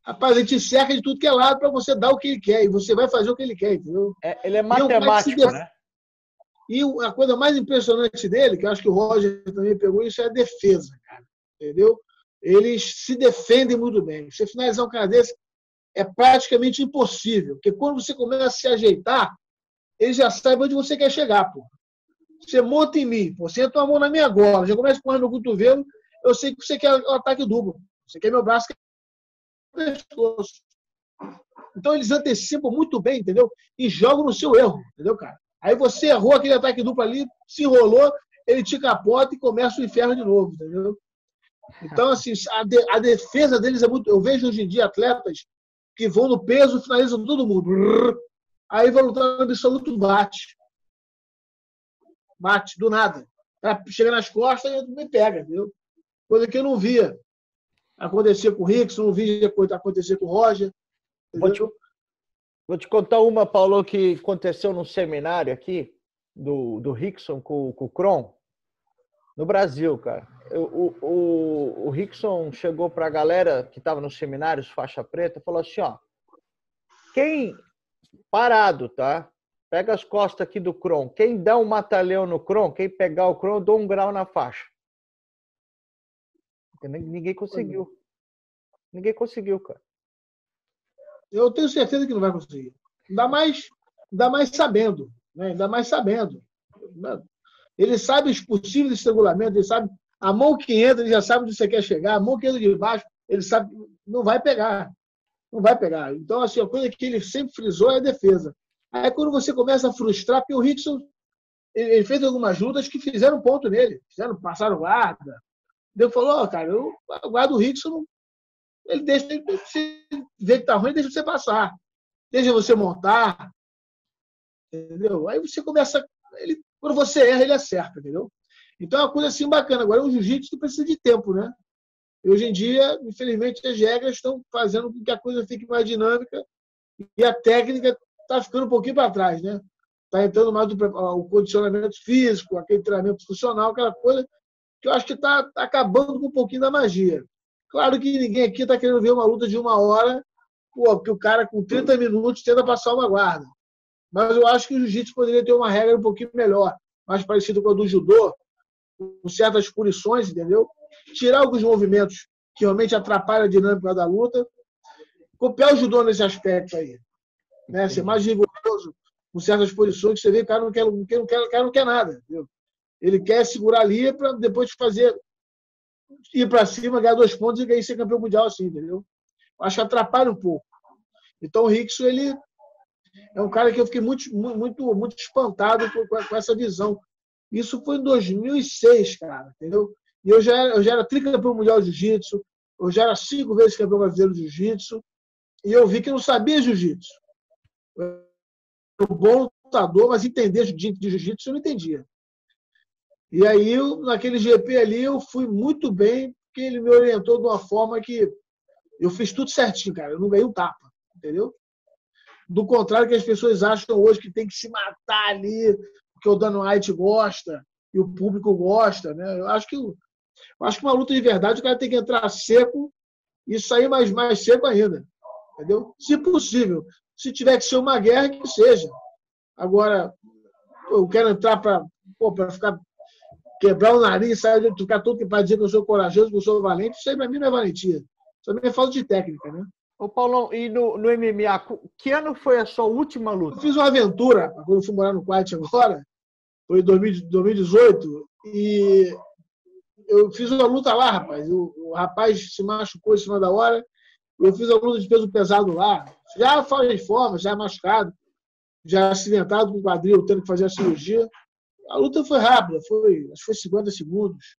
Rapaz, a gente cerca de tudo que é lado para você dar o que ele quer. E você vai fazer o que ele quer, entendeu? É, ele é matemático, é um né? E a coisa mais impressionante dele, que eu acho que o Roger também pegou isso, é a defesa, cara. Entendeu? Eles se defendem muito bem. Você finalizar um cara desse é praticamente impossível, porque quando você começa a se ajeitar, ele já sabe onde você quer chegar, pô. Você monta em mim, você entra a mão na minha gola, já começa correr no cotovelo, eu sei que você quer o ataque duplo. Você quer meu braço, quer pescoço. Então eles antecipam muito bem, entendeu? E jogam no seu erro, entendeu, cara? Aí você errou aquele ataque duplo ali, se enrolou, ele te capota e começa o inferno de novo, entendeu? Então, assim, a, de, a defesa deles é muito. Eu vejo hoje em dia atletas que vão no peso, finalizam todo mundo. Aí vão lutar no absoluto, bate. Bate, do nada. Chega nas costas e me pega, entendeu? Coisa que eu não via acontecer com o Rickson, não via acontecer com o Roger. Vou te, vou te, contar uma, Paulo, que aconteceu num seminário aqui do, do Rickson com, com o Kron, no Brasil, cara. O, o, o Rickson chegou para a galera que estava nos seminários, faixa preta, falou assim: ó, quem parado, tá? Pega as costas aqui do Kron. Quem dá um matalhão no Kron, quem pegar o Kron, eu dou um grau na faixa. Ninguém conseguiu. Ninguém conseguiu, cara. Eu tenho certeza que não vai conseguir. Ainda mais, ainda mais sabendo. Né? Ainda mais sabendo. Ele sabe os possíveis estrangulamentos, ele sabe a mão que entra, ele já sabe onde você quer chegar, a mão que entra de baixo, ele sabe, não vai pegar. Não vai pegar. Então, assim, a coisa que ele sempre frisou é a defesa. Aí quando você começa a frustrar, porque o Rickson ele fez algumas lutas que fizeram ponto nele, fizeram, passaram guarda, Deus falou, oh, cara, eu guardo o Rickson, ele deixa, se vê que tá ruim, deixa você passar. Deixa você montar. Entendeu? Aí você começa. Ele, quando você erra, ele acerta, entendeu? Então é uma coisa assim bacana. Agora, o jiu-jitsu precisa de tempo, né? E hoje em dia, infelizmente, as regras estão fazendo com que a coisa fique mais dinâmica e a técnica está ficando um pouquinho para trás, né? Está entrando mais o condicionamento físico, aquele treinamento funcional, aquela coisa que eu acho que está tá acabando com um pouquinho da magia. Claro que ninguém aqui está querendo ver uma luta de uma hora, pô, que o cara com 30 minutos tenta passar uma guarda. Mas eu acho que o jiu-jitsu poderia ter uma regra um pouquinho melhor, mais parecida com a do judô, com certas punições, entendeu? Tirar alguns movimentos que realmente atrapalham a dinâmica da luta. Copiar o judô nesse aspecto aí. Né? Ser mais rigoroso com certas posições que você vê que o cara não quer, não quer, o cara não quer nada. Entendeu? Ele quer segurar ali para depois fazer ir para cima, ganhar dois pontos e aí ser campeão mundial assim, entendeu? Acho que atrapalha um pouco. Então o Rickson, ele é um cara que eu fiquei muito, muito, muito espantado com, com essa visão. Isso foi em 2006, cara, entendeu? E eu já era, eu já era tricampeão mundial de jiu-jitsu, eu já era cinco vezes campeão brasileiro de jiu-jitsu, e eu vi que eu não sabia jiu-jitsu. Um bom lutador, mas entender de jiu-jitsu eu não entendia. E aí, naquele GP ali, eu fui muito bem, porque ele me orientou de uma forma que eu fiz tudo certinho, cara. Eu não ganhei um tapa, entendeu? Do contrário que as pessoas acham hoje que tem que se matar ali, porque o Dana White gosta e o público gosta, né? Eu acho que eu acho que uma luta de verdade o cara tem que entrar seco e sair mais mais seco ainda, entendeu? Se possível, se tiver que ser uma guerra que seja. Agora eu quero entrar para ficar quebrar o nariz, sair, ficar todo para dizer que eu sou corajoso, que eu sou valente, isso aí para mim não é valentia. Isso também é falta de técnica, né? Ô, Paulão, e no, no MMA, que ano foi a sua última luta? Eu fiz uma aventura, quando eu fui morar no Quite agora, foi em 2018, e eu fiz uma luta lá, rapaz. O, o rapaz se machucou em cima da hora, eu fiz a luta de peso pesado lá, já de forma, já machucado, já acidentado com o quadril, tendo que fazer a cirurgia. A luta foi rápida, foi, acho que foi 50 segundos.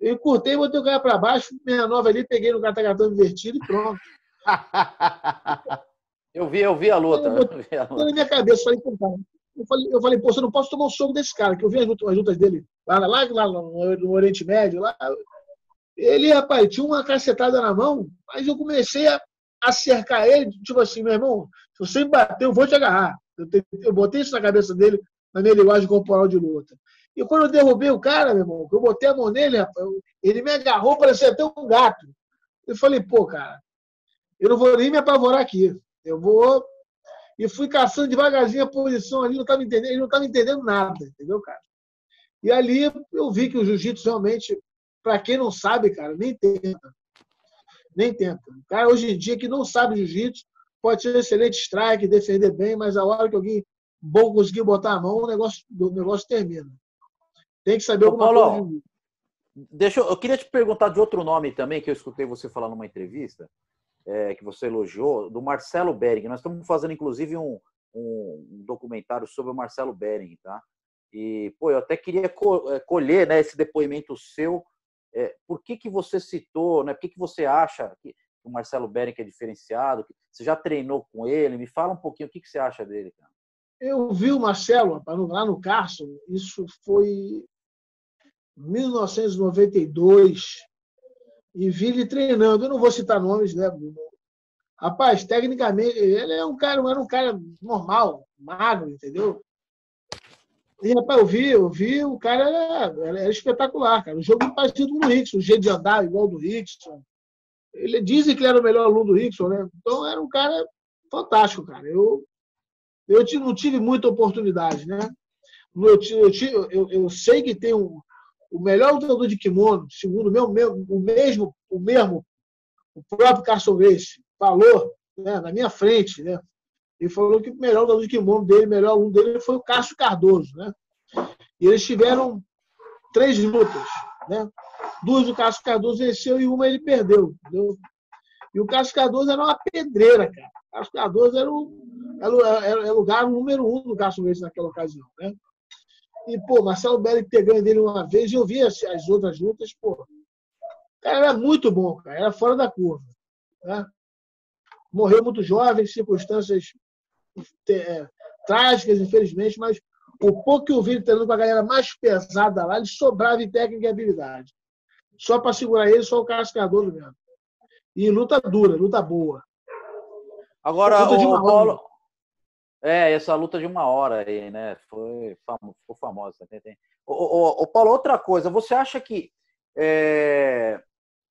Eu cortei, botei o cara para baixo, minha nova ali, peguei no catagatão invertido e pronto. *laughs* eu vi, eu vi a luta. Eu botei na minha cabeça, falei, pô, cara, eu falei, eu falei, pô, você não posso tomar um soco desse cara, que eu vi as lutas, as lutas dele lá, lá, lá no, no, Oriente Médio, lá. Ele, rapaz, tinha uma cacetada na mão, mas eu comecei a, a cercar ele, tipo assim, meu irmão, se você me bater, eu vou te agarrar. Eu, te, eu botei isso na cabeça dele, na minha linguagem corporal de luta. E quando eu derrubei o cara, meu irmão, eu botei a mão nele, rapaz, ele me agarrou, parecia até um gato. Eu falei, pô, cara, eu não vou nem me apavorar aqui. Eu vou. E fui caçando devagarzinho a posição ali, não estava entendendo, ele não estava entendendo nada, entendeu, cara? E ali eu vi que o jiu-jitsu realmente, para quem não sabe, cara, nem tenta. Nem tenta. O cara hoje em dia que não sabe jiu-jitsu, pode ser um excelente strike, defender bem, mas a hora que alguém bom conseguir botar a mão, o negócio, o negócio termina. Tem que saber Ô, alguma Paulo, coisa. Deixa eu, eu queria te perguntar de outro nome também, que eu escutei você falar numa entrevista, é, que você elogiou, do Marcelo Bering. Nós estamos fazendo, inclusive, um, um, documentário sobre o Marcelo Bering, tá? E, pô, eu até queria é, colher né, esse depoimento seu. É, por que, que você citou, né? Por que, que você acha que o Marcelo Bering é diferenciado? Você já treinou com ele? Me fala um pouquinho o que, que você acha dele, cara. Eu vi o Marcelo lá no Carson, isso foi 1992, e vi ele treinando. Eu não vou citar nomes, né? Rapaz, tecnicamente, ele é um cara, era um cara normal, magro, entendeu? E, rapaz, eu vi, eu vi, o cara era, era espetacular, cara. O jogo parecido com o Rickson, o jeito de andar igual do Rickson. Ele dizem que ele era o melhor aluno do Rickson, né? Então era um cara fantástico, cara. Eu, eu não tive muita oportunidade, né? Eu, eu, eu, eu sei que tem um, o melhor lutador de kimono, segundo o, meu, o mesmo, o mesmo, o próprio Carson Grace falou né, na minha frente, né? Ele falou que o melhor lutador de kimono dele, o melhor aluno dele foi o Cássio Cardoso, né? E eles tiveram três lutas, né? Duas o Cássio Cardoso venceu e uma ele perdeu, entendeu? E o Cássio Cardoso era uma pedreira, cara. O Cássio Cardoso era o, era, era, era lugar número um do Cássio Grace naquela ocasião, né? E, pô, Marcelo Belli pegando dele uma vez, eu vi as, as outras lutas, pô. O cara era muito bom, cara, era fora da curva. Né? Morreu muito jovem, circunstâncias é, trágicas, infelizmente, mas o pouco que eu vi treinando com a galera mais pesada lá, ele sobrava em técnica e habilidade. Só para segurar ele, só o Carlos mesmo. E luta dura, luta boa. Agora, luta o Paulo, é, essa luta de uma hora aí, né? Foi, ficou famosa. Tem, tem. O, o, Paulo, outra coisa, você acha que é,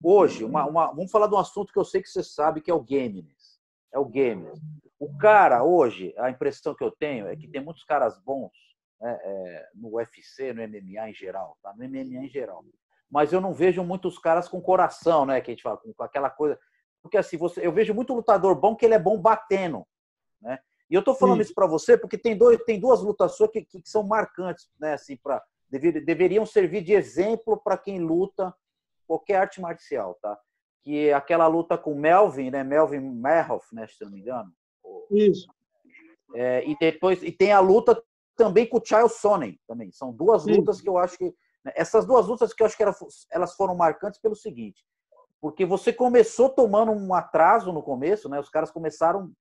hoje, uma, uma, vamos falar de um assunto que eu sei que você sabe que é o games. É o games. O cara, hoje, a impressão que eu tenho é que tem muitos caras bons né, é, no UFC, no MMA em geral, tá? No MMA em geral. Mas eu não vejo muitos caras com coração, né? Que a gente fala, com aquela coisa. Porque assim, você, eu vejo muito lutador bom que ele é bom batendo, né? E eu estou falando Sim. isso para você porque tem, dois, tem duas lutas suas que, que, são marcantes, né? Assim, pra, dever, deveriam servir de exemplo para quem luta qualquer arte marcial, tá? Que é aquela luta com Melvin, né? Melvin Merhoff, né? Se não me engano. Isso. É, e depois e tem a luta também com o Chael Sonnen também. São duas Sim. lutas que eu acho que né, essas duas lutas que eu acho que elas foram marcantes pelo seguinte, porque você começou tomando um atraso no começo, né? Os caras começaram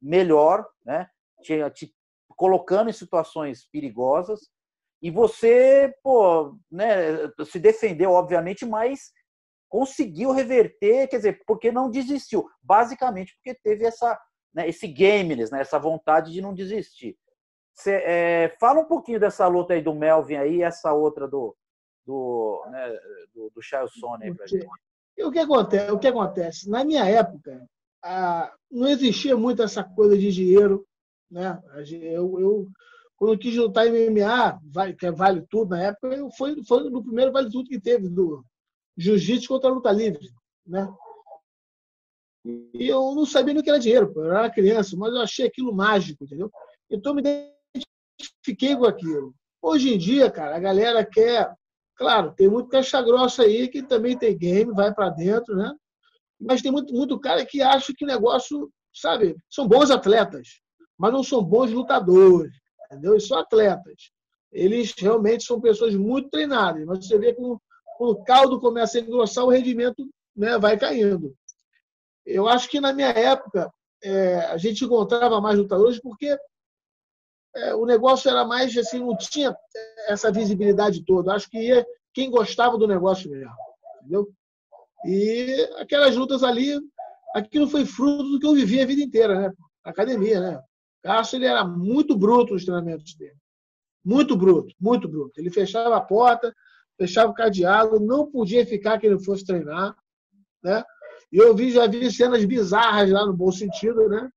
melhor, né? Te, te colocando em situações perigosas e você, pô, né, se defendeu, obviamente, mas conseguiu reverter, quer dizer, porque não desistiu, basicamente porque teve essa, né, esse gameness, né, essa vontade de não desistir. Cê, é, fala um pouquinho dessa luta aí do Melvin aí, essa outra do do, né, do, do Charles pra gente. O que acontece? O que acontece? Na minha época, ah, não existia muito essa coisa de dinheiro. Né? Eu, eu, quando eu quis lutar em MMA, que é vale tudo na época, eu foi, foi no primeiro vale tudo que teve, do jiu-jitsu contra a luta livre. Né? E eu não sabia no que era dinheiro, eu era criança, mas eu achei aquilo mágico, entendeu? Então me identifiquei com aquilo. Hoje em dia, cara, a galera quer. Claro, tem muito caixa grossa aí que também tem game, vai para dentro, né? Mas tem muito, muito cara que acha que o negócio, sabe, são bons atletas, mas não são bons lutadores, entendeu? Eles são atletas. Eles realmente são pessoas muito treinadas, mas você vê que quando o caldo começa a engrossar, o rendimento né, vai caindo. Eu acho que na minha época é, a gente encontrava mais lutadores porque é, o negócio era mais assim, não tinha essa visibilidade toda. Acho que ia quem gostava do negócio mesmo, entendeu? E aquelas lutas ali, aquilo foi fruto do que eu vivi a vida inteira, né? academia, né? Cássio ele era muito bruto nos treinamentos dele. Muito bruto, muito bruto. Ele fechava a porta, fechava o cadeado, não podia ficar que ele fosse treinar, né? E eu vi, já vi cenas bizarras lá no bom sentido, né?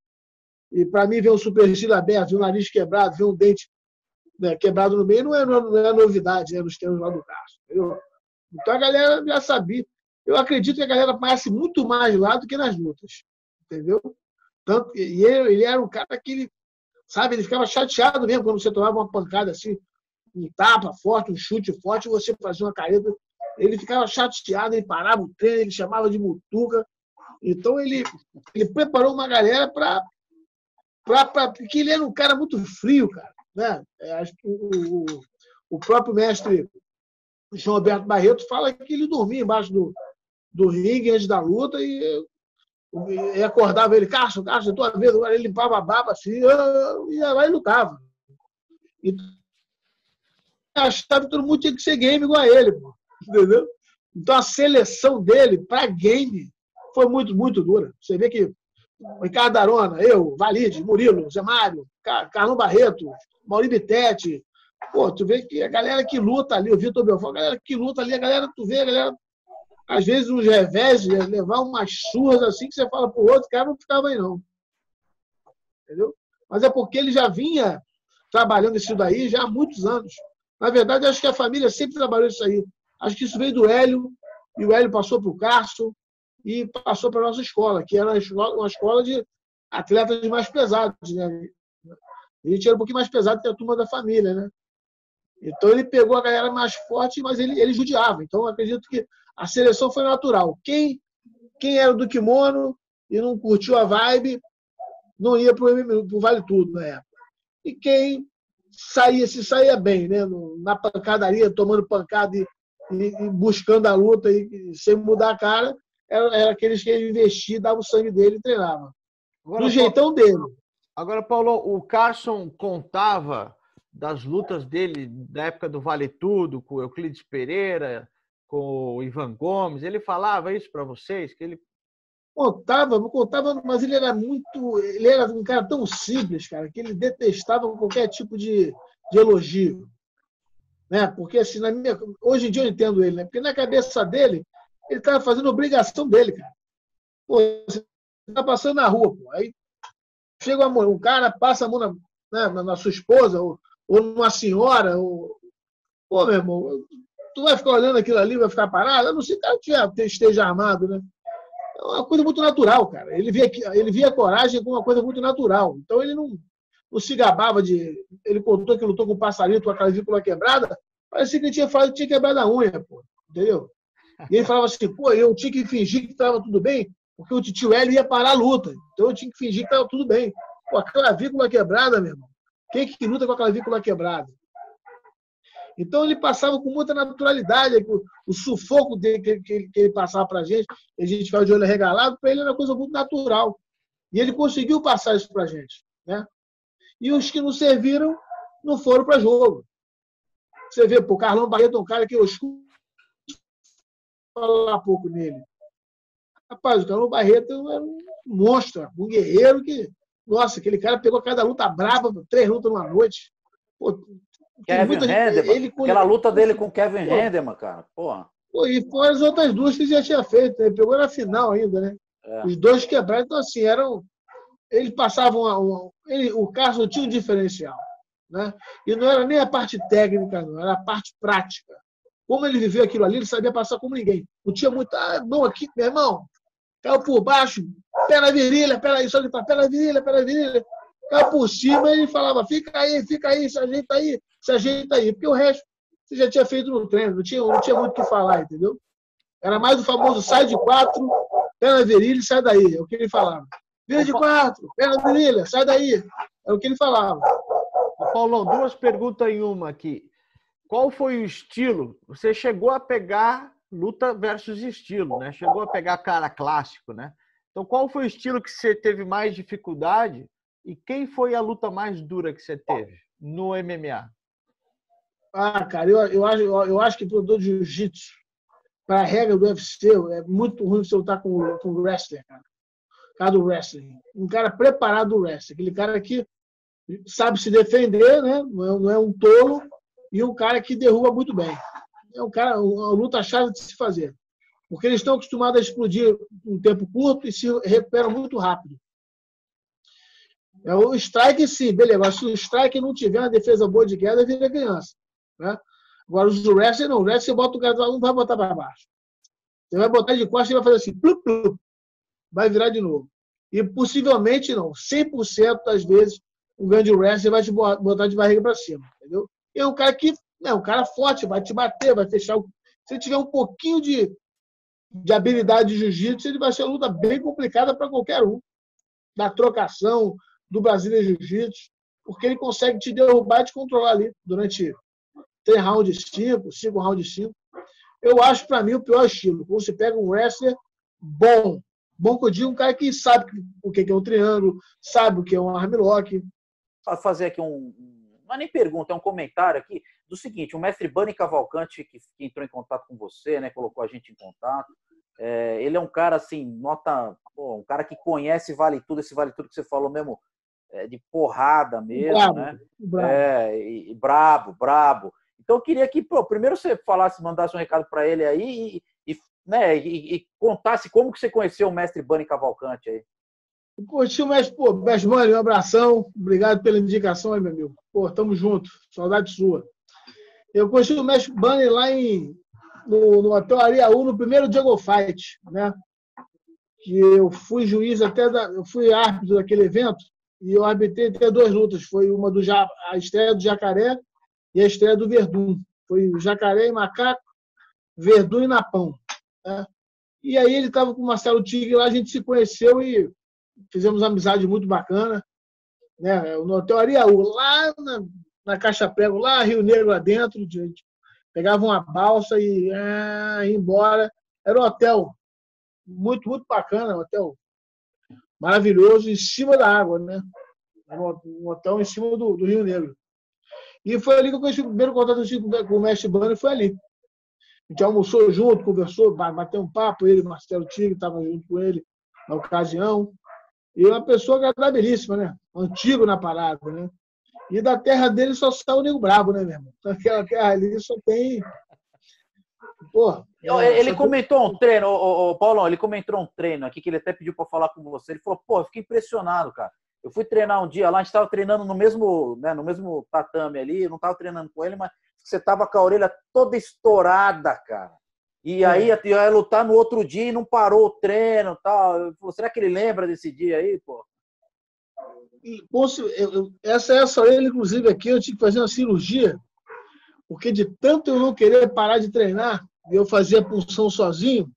E para mim ver um supercílio aberto, um nariz quebrado, ver um dente né, quebrado no meio não é, não é novidade né, nos termos lá do Cássio. Entendeu? Então a galera já sabia. Eu acredito que a galera conhece muito mais lá do que nas lutas. Entendeu? Tanto, e ele, ele era um cara que ele, sabe, ele ficava chateado mesmo quando você tomava uma pancada assim, um tapa forte, um chute forte, você fazia uma careta. Ele ficava chateado, ele parava o treino, ele chamava de mutuca. Então ele, ele preparou uma galera para. Porque ele era um cara muito frio, cara. Né? É, o, o, o próprio mestre João Alberto Barreto fala que ele dormia embaixo do, do ringue antes da luta e e acordava ele, Cássio, Cássio, tua vez, agora ele limpava a baba assim, e lá e lutava. E achava que todo mundo tinha que ser game igual a ele, pô, entendeu? Então a seleção dele para game foi muito, muito dura. Você vê que Ricardo Arona, eu, Valide, Murilo, Zé Mário, Carlão Barreto, Maurício Bittetti, pô, tu vê que a galera que luta ali, o Vitor Belfort, a galera que luta ali, a galera, tu vê a galera às vezes uns revés, levar umas surras assim que você fala pro outro, cara não ficava aí não. Entendeu? Mas é porque ele já vinha trabalhando isso daí já há muitos anos. Na verdade, acho que a família sempre trabalhou isso aí. Acho que isso veio do Hélio, e o Hélio passou para o Carso e passou para a nossa escola, que era uma escola de atletas mais pesados. Né? A gente era um pouquinho mais pesado que a turma da família, né? Então ele pegou a galera mais forte, mas ele, ele judiava. Então acredito que a seleção foi natural. Quem, quem era do kimono e não curtiu a vibe, não ia para o Vale Tudo na época. E quem saía, se saía bem, né? na pancadaria, tomando pancada e, e, e buscando a luta e, sem mudar a cara, era, era aqueles que investia, dava o sangue dele e treinava. Agora, do jeitão dele. Agora, Paulo, o Carson contava das lutas dele da época do Vale Tudo, com o Euclides Pereira, com o Ivan Gomes, ele falava isso para vocês? Que ele contava, não contava, mas ele era muito, ele era um cara tão simples, cara, que ele detestava qualquer tipo de, de elogio, né? Porque assim, na minha, hoje em dia eu entendo ele, né? Porque na cabeça dele, ele estava fazendo obrigação dele, cara. Pô, você tá passando na rua, pô, aí chega um cara, passa a mão na, né, na sua esposa ou, ou numa senhora, ou, pô, meu irmão, tu vai ficar olhando aquilo ali, vai ficar parado? A não ser que ela esteja armado, né? É uma coisa muito natural, cara. Ele via, ele via coragem como uma coisa muito natural. Então ele não, não se gabava de. Ele contou que lutou com o passarinho com a clavícula quebrada. Parecia que ele tinha falado tinha quebrado a unha, pô. Entendeu? E ele falava assim, pô, eu tinha que fingir que estava tudo bem, porque o tio Hélio ia parar a luta. Então eu tinha que fingir que estava tudo bem. Pô, a clavícula quebrada, meu irmão. Quem que luta com a clavícula quebrada? Então ele passava com muita naturalidade, o, sufoco dele, que ele passava para a gente, a gente ficava de olho regalado, para ele era uma coisa muito natural. E ele conseguiu passar isso para a gente. Né? E os que não serviram não foram para jogo. Você vê, o Carlão Barreto é um cara que eu escuto falar pouco nele. Rapaz, o Carlão Barreto era um monstro, um guerreiro que. Nossa, aquele cara pegou cada luta brava, três lutas numa noite. Pô, Kevin Henderman. Ele... Aquela luta dele com Kevin Pô. Henderman, cara. Porra. Pô, e fora as outras duas que já tinha feito. Ele pegou na final ainda, né? É. Os dois quebrados, então assim, eram. Eles passavam. Uma, uma, ele, o Carlos tinha um diferencial. Né? E não era nem a parte técnica, não, era a parte prática. Como ele viveu aquilo ali, ele sabia passar como ninguém. Não tinha muito. Ah, mão aqui, meu irmão. Caiu por baixo, pé na virilha, pé na, só tá, pé na virilha, pé na virilha. Caiu por cima, ele falava: fica aí, fica aí, se ajeita aí, se ajeita aí. Porque o resto você já tinha feito no treino, não tinha, não tinha muito o que falar, entendeu? Era mais o famoso sai de quatro, pé na virilha e sai daí. É o que ele falava. Vira de quatro, pé na virilha, sai daí. É o que ele falava. Paulão, duas perguntas em uma aqui. Qual foi o estilo? Você chegou a pegar luta versus estilo, né? Chegou a pegar cara clássico, né? Então, qual foi o estilo que você teve mais dificuldade e quem foi a luta mais dura que você teve no MMA? Ah, cara, eu, eu, acho, eu acho que produtor de jiu-jitsu, para a regra do UFC, é muito ruim você lutar com, com o wrestler, cara. Cara do wrestling. Um cara preparado do wrestling. Aquele cara que sabe se defender, né? Não é, é um tolo. E um cara que derruba muito bem. É um cara, uma luta chave de se fazer. Porque eles estão acostumados a explodir um tempo curto e se recuperam muito rápido. É o strike, sim, beleza. Mas se o strike não tiver uma defesa boa de queda, vira criança. Né? Agora, os wrestling não. O wrestling você bota o cara, não vai botar para baixo. Você vai botar de costas e vai fazer assim, plup, plup, vai virar de novo. E possivelmente não. 100% das vezes, o grande wrestler vai te botar de barriga para cima. Entendeu? É um cara que, é um cara forte, vai te bater, vai fechar. O... Se tiver um pouquinho de, de habilidade de jiu-jitsu, ele vai ser uma luta bem complicada para qualquer um. Da trocação, do Brasília Jiu-Jitsu, porque ele consegue te derrubar e te controlar ali durante três rounds cinco, cinco rounds cinco. Eu acho, para mim, o pior estilo. Quando você pega um wrestler bom, bom que eu digo, um cara que sabe o que é um triângulo, sabe o que é um armlock. Fazer aqui um, não é nem pergunta, é um comentário aqui do seguinte: o mestre Bunny Cavalcante, que, entrou em contato com você, né, colocou a gente em contato, é, ele é um cara assim, nota, pô, um cara que conhece Vale Tudo, esse Vale Tudo que você falou mesmo, é, de porrada mesmo, bravo, né? Bravo. É, e, e brabo, brabo. Então eu queria que, pô, primeiro você falasse, mandasse um recado para ele aí e né, e, e, contasse como que você conheceu o mestre Bani Cavalcante aí. Curtiu o mestre, pô, mestre Bani, um abração, obrigado pela indicação aí, meu amigo. Pô, tamo junto, saudade sua. Eu conheci o mestre Bani lá em, no, no Hotel Ariaú, no primeiro Jungle Fight, né? Que eu fui juiz até, da, eu fui árbitro daquele evento, e eu arbitrei até duas lutas. Foi uma do a estreia do Jacaré e a estreia do Verdun. Foi o Jacaré e Macaco, Verdun e Napão. Né? E aí ele estava com o Marcelo Tigre lá, a gente se conheceu e fizemos uma amizade muito bacana. Né? No Hotel Ariaú, lá na, na Caixa Prego, lá Rio Negro, lá dentro, a gente pegava uma balsa e ah, ia embora. Era um hotel muito, muito bacana, um hotel maravilhoso em cima da água, né? Um hotel em cima do, do Rio Negro. E foi ali que eu conheci o primeiro contato com o mestre Bano, foi ali. A gente almoçou junto, conversou, bateu um papo, ele, Marcelo Tigre, estava junto com ele na ocasião. E uma pessoa agradabilíssima, né? Antigo na parada, né? E da terra dele só sai o Nego Brabo, né, meu irmão? *laughs* Aquela terra ali só tem Pô, é, ele comentou um treino, o, o, Paulão, ele comentou um treino aqui que ele até pediu para falar com você. Ele falou, pô, eu fiquei impressionado, cara. Eu fui treinar um dia lá, a gente estava treinando no mesmo, né, no mesmo tatame ali, eu não estava treinando com ele, mas você tava com a orelha toda estourada, cara. E é. aí ia, ia lutar no outro dia e não parou o treino tal. Falei, será que ele lembra desse dia aí, pô? essa essa orelha, inclusive, aqui, eu tive que fazer uma cirurgia, porque de tanto eu não querer parar de treinar, eu fazia punção sozinho,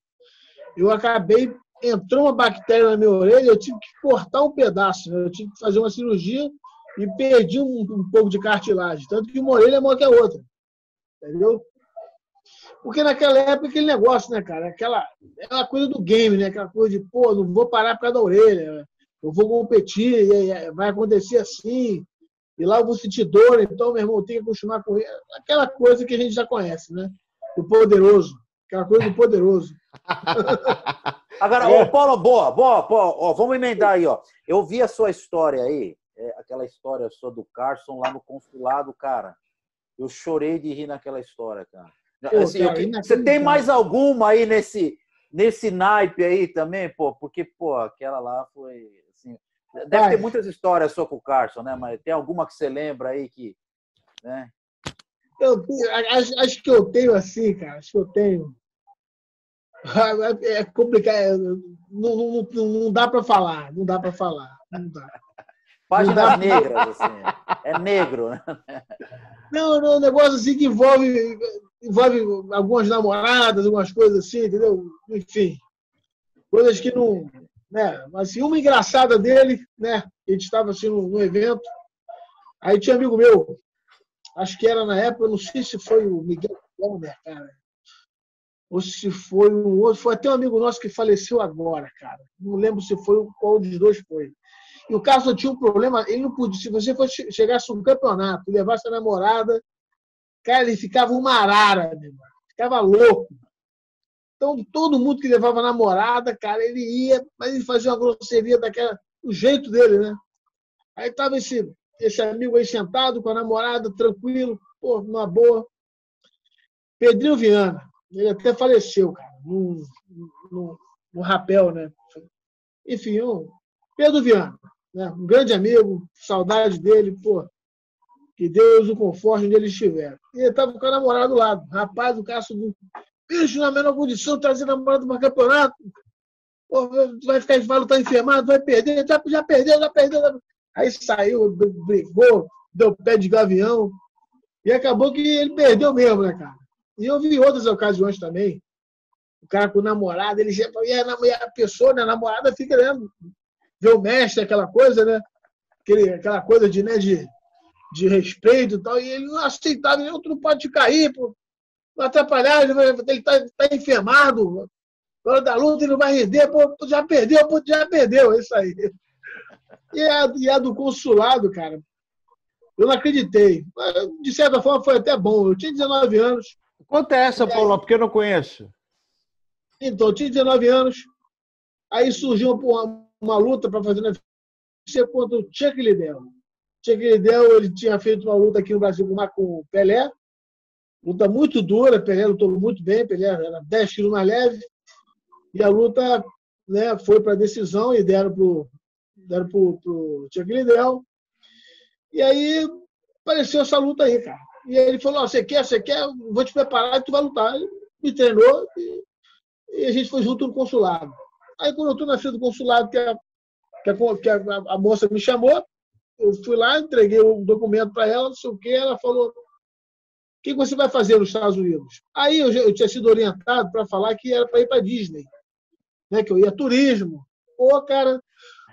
eu acabei entrou uma bactéria na minha orelha, eu tive que cortar um pedaço, né? eu tive que fazer uma cirurgia e perdi um, um, pouco de cartilagem, tanto que uma orelha é maior que a outra, entendeu? Porque naquela época aquele negócio, né, cara, aquela, aquela coisa do game, né, aquela coisa de, pô, não vou parar por causa da orelha, eu vou competir, e vai acontecer assim, e lá eu vou sentir dor, então, meu irmão, tem que continuar com aquela coisa que a gente já conhece, né? do poderoso. Aquela coisa do poderoso. *laughs* Agora, é. ô, Paulo, boa, boa, boa ó, vamos emendar aí, ó. Eu vi a sua história aí, é, aquela história sua do Carson lá no consulado, cara. Eu chorei de rir naquela história, cara. Pô, assim, cara eu, você tem mais alguma aí nesse, nesse naipe aí também, pô? Porque, pô, aquela lá foi. Assim, deve Vai. ter muitas histórias só com o Carson, né? Mas tem alguma que você lembra aí que. Né? Eu acho, acho, que eu tenho assim, cara. Acho que eu tenho. *laughs* É complicado. Não, não, não dá para falar. Não dá para falar. Não dá. Páginas negras, assim. É negro, né? Não, não, um negócio assim que envolve, envolve algumas namoradas, algumas coisas assim, entendeu? Enfim. Coisas que não. Né? Mas assim, uma engraçada dele, né? A gente estava assim num evento. Aí tinha um amigo meu, acho que era na época, não sei se foi o Miguel Palmer, cara, ou se foi um outro, foi até um amigo nosso que faleceu agora, cara. Não lembro se foi qual dos dois foi. E o caso tinha um problema, ele não podia, se você fosse, chegasse um campeonato e levasse a namorada, cara, ele ficava uma arara, meu irmão. ficava louco. Então, todo mundo que levava namorada, cara, ele ia, mas ele fazia uma grosseria daquela, o jeito dele, né? Aí tava esse, esse amigo aí sentado com a namorada, tranquilo, pô, numa boa. Pedrinho Viana, ele até faleceu, cara, no, no, no rapel, né? Enfim, um Pedro Viana, né? um grande amigo, saudade dele, pô, que Deus o conforte onde ele estiver. E ele estava com a namorada do lado. Rapaz, o cara subiu. Bicho, na menor condição, trazer namorada para campeonato. Pô, vai ficar de tá enfermado, vai perder, já, já perdeu, já perdeu. Aí saiu, brigou, deu pé de gavião. E acabou que ele perdeu mesmo, né, cara? E eu vi outras ocasiões também. O cara com namorada, ele já e a, pessoa, né, a namorada fica né, ver o mestre, aquela coisa, né? Aquele, aquela coisa de, né, de de respeito e tal, e ele não aceitava, ele não pode cair, pô, não atrapalhar, ele está tá enfermado, na hora da luta ele não vai render, pô, já perdeu, pô, já perdeu, é isso aí. E a, e a do consulado, cara, eu não acreditei. De certa forma foi até bom, eu tinha 19 anos. Conta essa, Paulo, porque eu não conheço. Então, eu tinha 19 anos, aí surgiu uma, uma luta para fazer na contra o Chuck Liddell. Chegredel, ele tinha feito uma luta aqui no Brasil com o Pelé, luta muito dura, Pelé lutou muito bem, Pelé era 10 quilos mais leve, e a luta né, foi para decisão e deram para o deram pro, pro Chegredel. E aí apareceu essa luta aí, cara. E aí ele falou, você quer, você quer, vou te preparar e tu vai lutar. Ele me treinou e, e, a gente foi junto no consulado. Aí quando eu estou na fila do consulado, que a, que a, que a, a moça me chamou, eu fui lá, entreguei o documento para ela, não sei o que, ela falou: o que você vai fazer nos Estados Unidos? Aí eu, eu tinha sido orientado para falar que era para ir para Disney, né, que eu ia turismo. Pô, cara,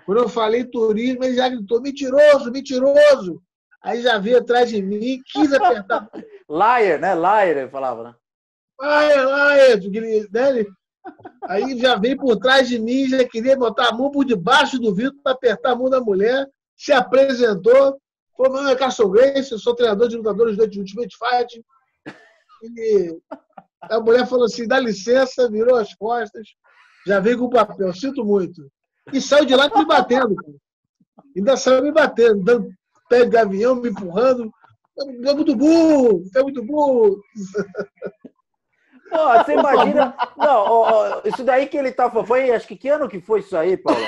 quando eu falei turismo, ele já gritou: mentiroso, mentiroso. Aí já veio atrás de mim, quis apertar. *laughs* liar, né? Liar, ele falava, né? Liar, liar. Né? Aí já veio por trás de mim, já queria botar a mão por debaixo do vidro para apertar a mão da mulher se apresentou, falou: meu nome é Carson Grace, eu sou treinador de lutadores do Ultimate Fight. E a mulher falou assim: dá licença, virou as costas, já veio com o papel, sinto muito. E saiu de lá me batendo, cara. Ainda saiu me batendo, dando pé de gavião, me empurrando. É muito burro, é muito burro. *laughs* Pô, você imagina. Não, ó, ó, isso daí que ele tava. Foi, acho que que ano que foi isso aí, Paulo?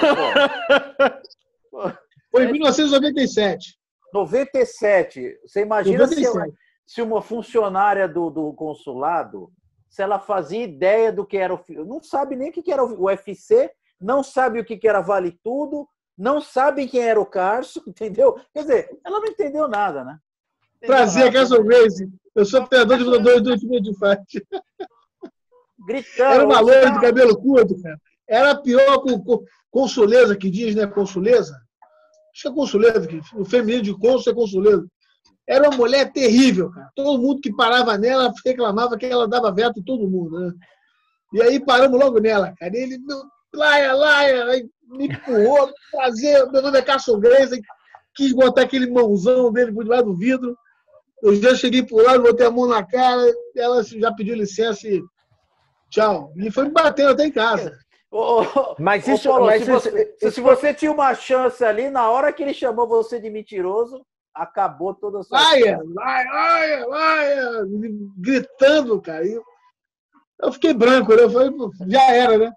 Pô. Foi em 1997. 97. Você imagina 97. Se, se, uma funcionária do, do, consulado, se ela fazia ideia do que era o. Não sabe nem o que era o UFC, não sabe o que era Vale Tudo, não sabe quem era o Carso, *laughs* entendeu? Quer dizer, ela não entendeu nada, né? Entendeu Prazer, Carson Grace. Eu sou treinador de lutadores do último de fight. Gritando. Era uma loira de cabelo curto, cara. Era pior com, consuleza que diz, né? Consuleza acho que é consuleza, o feminino de cônsul é consuleza. Era uma mulher terrível, cara. Todo mundo que parava nela reclamava que ela dava veto em todo mundo, né? E aí paramos logo nela, cara. E ele, laia, laia, aí me empurrou, fazer, meu nome é Carson Grace, quis botar aquele mãozão dele por debaixo do vidro. Eu já cheguei por lá, botei a mão na cara, ela já pediu licença e tchau. E foi me batendo até em casa. mas isso, Paulo, mas se, você, se você tinha uma chance ali, na hora que ele chamou você de mentiroso, acabou toda a sua. Laia, laia, laia, laia, gritando, cara. Eu fiquei branco, né? Eu falei, já era, né?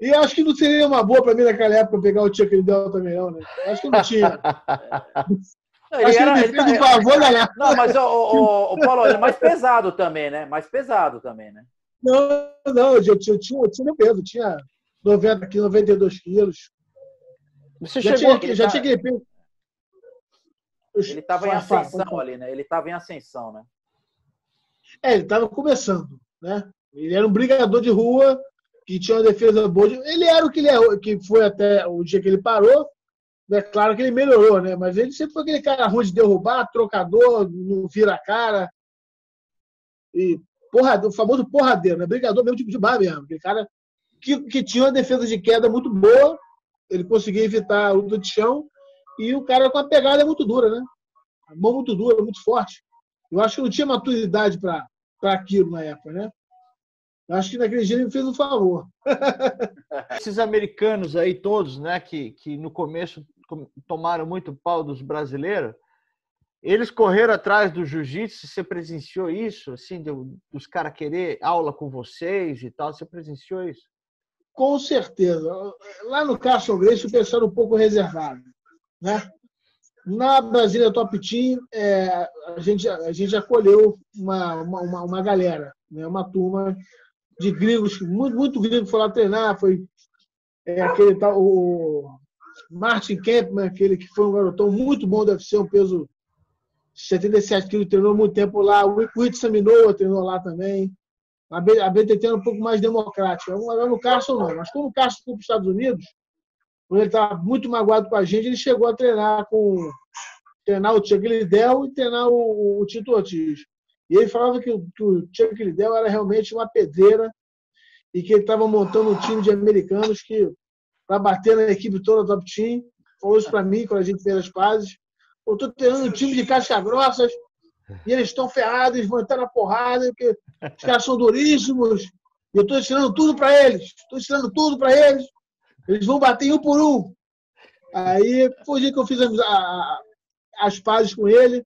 E acho que não seria uma boa para mim naquela época pegar o tio que ele deu também, não, né? Acho que não tinha. *laughs* Ele acho era, que ele, ele tá, favor, né? Não, mas o, o, o Paulo, ele é mais pesado também, né? Mais pesado também, né? Não, não, eu, tinha, eu, tinha, eu tinha peso, tinha 90 quilos, 92 quilos. Você já chegou tinha, já tá... tinha peso. Ele estava em ascensão ali, né? Ele estava em ascensão, né? É, ele estava começando, né? Ele era um brigador de rua que tinha uma defesa boa. De... Ele era o que ele é, que foi até o dia que ele parou. É claro que ele melhorou, né? Mas ele sempre foi aquele cara ruim de derrubar, trocador, não vira a cara. E porrade, o famoso porradeiro, né? Brigador mesmo tipo de bar mesmo. Aquele cara que, que tinha uma defesa de queda muito boa, ele conseguia evitar a luta de chão, e o cara com a pegada muito dura, né? A mão muito dura, muito forte. Eu acho que não tinha maturidade para aquilo na época, né? Acho que naquele dia ele me fez um favor. *laughs* Esses americanos aí todos, né, que, que no começo tomaram muito pau dos brasileiros, eles correram atrás do jiu-jitsu, você presenciou isso, assim, dos caras querer aula com vocês e tal, você presenciou isso? Com certeza. Lá no Carson Grace o pessoal um pouco reservado, né? Na Brasília Top Team, é, a, gente, a gente acolheu uma, uma, uma galera, né? uma turma de gringos, muito, muito gringo foi lá treinar, foi é, aquele tal, o Martin Kempman, aquele que foi um garotão muito bom, deve ser um peso 77 quilos, treinou muito tempo lá, o Whitson Minoa treinou lá também, a BTT era um pouco mais democrática, agora no Carson não, mas quando o Carson foi para os Estados Unidos, quando ele estava muito magoado com a gente, ele chegou a treinar com treinar o Chuck Liddell e treinar o, o Tito Ortiz. E ele falava que, que o Chuck Liddell era realmente uma pedreira e que ele estava montando um time de americanos que para bater na equipe toda Top Team. Falou isso para mim quando a gente fez as pazes. Eu estou treinando um time de casca grossas e eles estão ferrados, eles vão entrar na porrada, porque os caras são duríssimos. E eu estou ensinando tudo para eles. Estou ensinando tudo para eles. Eles vão bater um por um. Aí foi o dia que eu fiz a, a, as pazes com ele.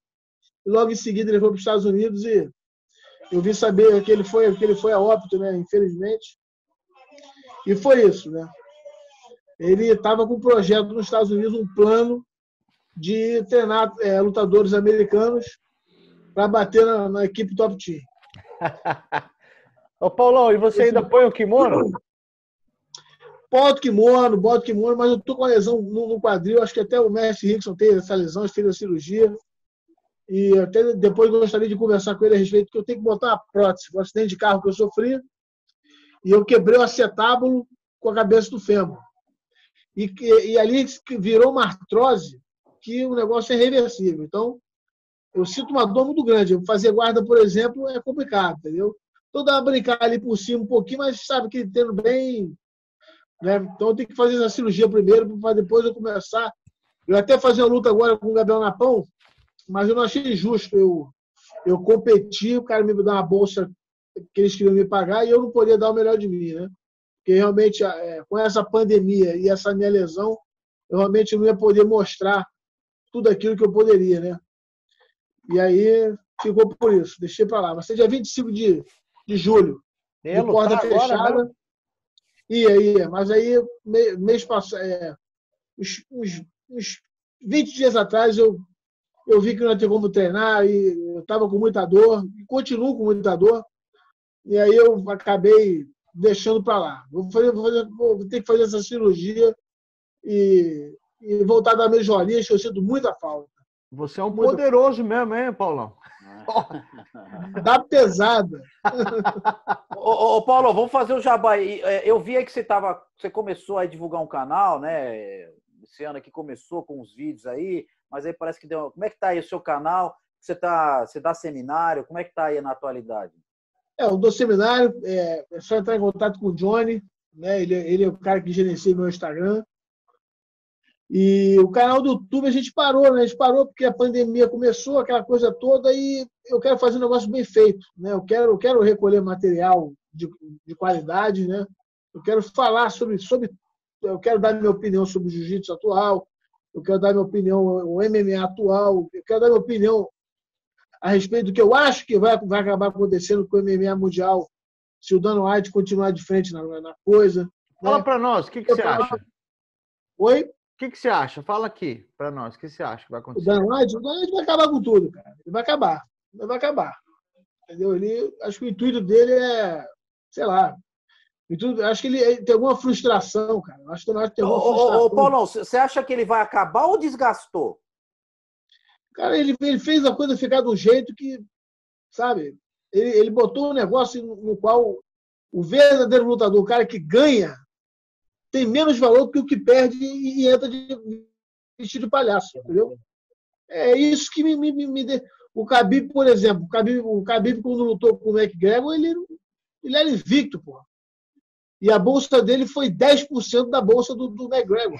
Logo em seguida ele foi para os Estados Unidos e eu vi saber que ele foi, que ele foi a óbito, né? Infelizmente. E foi isso, né? Ele estava com um projeto nos Estados Unidos, um plano de treinar é, lutadores americanos para bater na, na, equipe top team. *laughs* Ô Paulão, e você ainda põe o kimono? *clears throat* Boto kimono, boto kimono, mas eu tô com a lesão no, no quadril. Acho que até o mestre Rickson tem essa lesão, fez a cirurgia. E até depois gostaria de conversar com ele a respeito, que eu tenho que botar uma prótese. O acidente de carro que eu sofri. E eu quebrei o acetábulo com a cabeça do fêmur. E, e ali virou uma artrose que o negócio é reversível. Então, eu sinto uma dor muito grande. Fazer guarda, por exemplo, é complicado, entendeu? Então dá uma brincar ali por cima um pouquinho, mas sabe que tendo bem. Né? Então tenho que fazer essa cirurgia primeiro para depois eu começar. Eu até fazer a luta agora com o Gabriel Napão, mas eu não achei justo eu, eu competir, o cara me dar uma bolsa que eles queriam me pagar e eu não podia dar o melhor de mim, né? Porque realmente, é, com essa pandemia e essa minha lesão, eu realmente não ia poder mostrar tudo aquilo que eu poderia, né? E aí ficou por isso, deixei para lá. Vai ser dia 25 de, de julho, de porta fechada. Agora, ia, ia, mas aí, mês passado, é, uns, uns, uns 20 dias atrás, eu eu vi que não tinha como treinar e eu estava com muita dor, e continuo com muita dor, e aí eu acabei deixando para lá. Vou, fazer, vou, fazer, vou, ter que fazer essa cirurgia e, e voltar a dar minhas joalhas, que eu sinto muita falta. Você é um muita poderoso mesmo, hein, Paulão? *laughs* Dá pesada. *laughs* ô, ô, Paulo, vamos fazer o jabá. É, eu vi aí que você tava, você começou a divulgar um canal, né? Esse ano aqui começou com os vídeos aí mas aí parece que deu. Como é que está aí o seu canal? Você, tá, você dá seminário? Como é que está aí na atualidade? É, eu dou seminário, é, é só entrar em contato com o Johnny, né? ele, ele é o cara que gerencia meu Instagram. E o canal do YouTube a gente parou, né? A gente parou porque a pandemia começou, aquela coisa toda, e eu quero fazer um negócio bem feito, né? Eu quero, eu quero recolher material de, de qualidade, né? Eu quero falar sobre, sobre, eu quero dar minha opinião sobre o jiu-jitsu atual, eu quero dar minha opinião, o MMA atual, eu quero dar minha opinião a respeito do que eu acho que vai, vai acabar acontecendo com o MMA mundial se o Dan White continuar de frente na, na coisa. Fala né? para nós, o que, que você acha? Oi? O que, que você acha? Fala aqui para nós, o que você acha que vai acontecer? O Dan White, o Dan White vai acabar com tudo, cara. Ele vai acabar. Ele vai acabar. Entendeu? Ele, acho que o intuito dele é, sei lá, tudo, acho que ele tem alguma frustração, cara. Acho que o tem alguma frustração. Ô, Paulo, você acha que ele vai acabar ou desgastou? Cara, ele, ele fez a coisa ficar do jeito que, sabe? Ele, ele botou um negócio no qual o verdadeiro lutador, o cara que ganha, tem menos valor que o que perde e, entra de vestido de palhaço, entendeu? É isso que me, me, me, O Khabib, por exemplo, o Khabib, o Khabib quando lutou com o McGregor, ele, ele era invicto, porra e a bolsa dele foi 10% da bolsa do, do McGregor.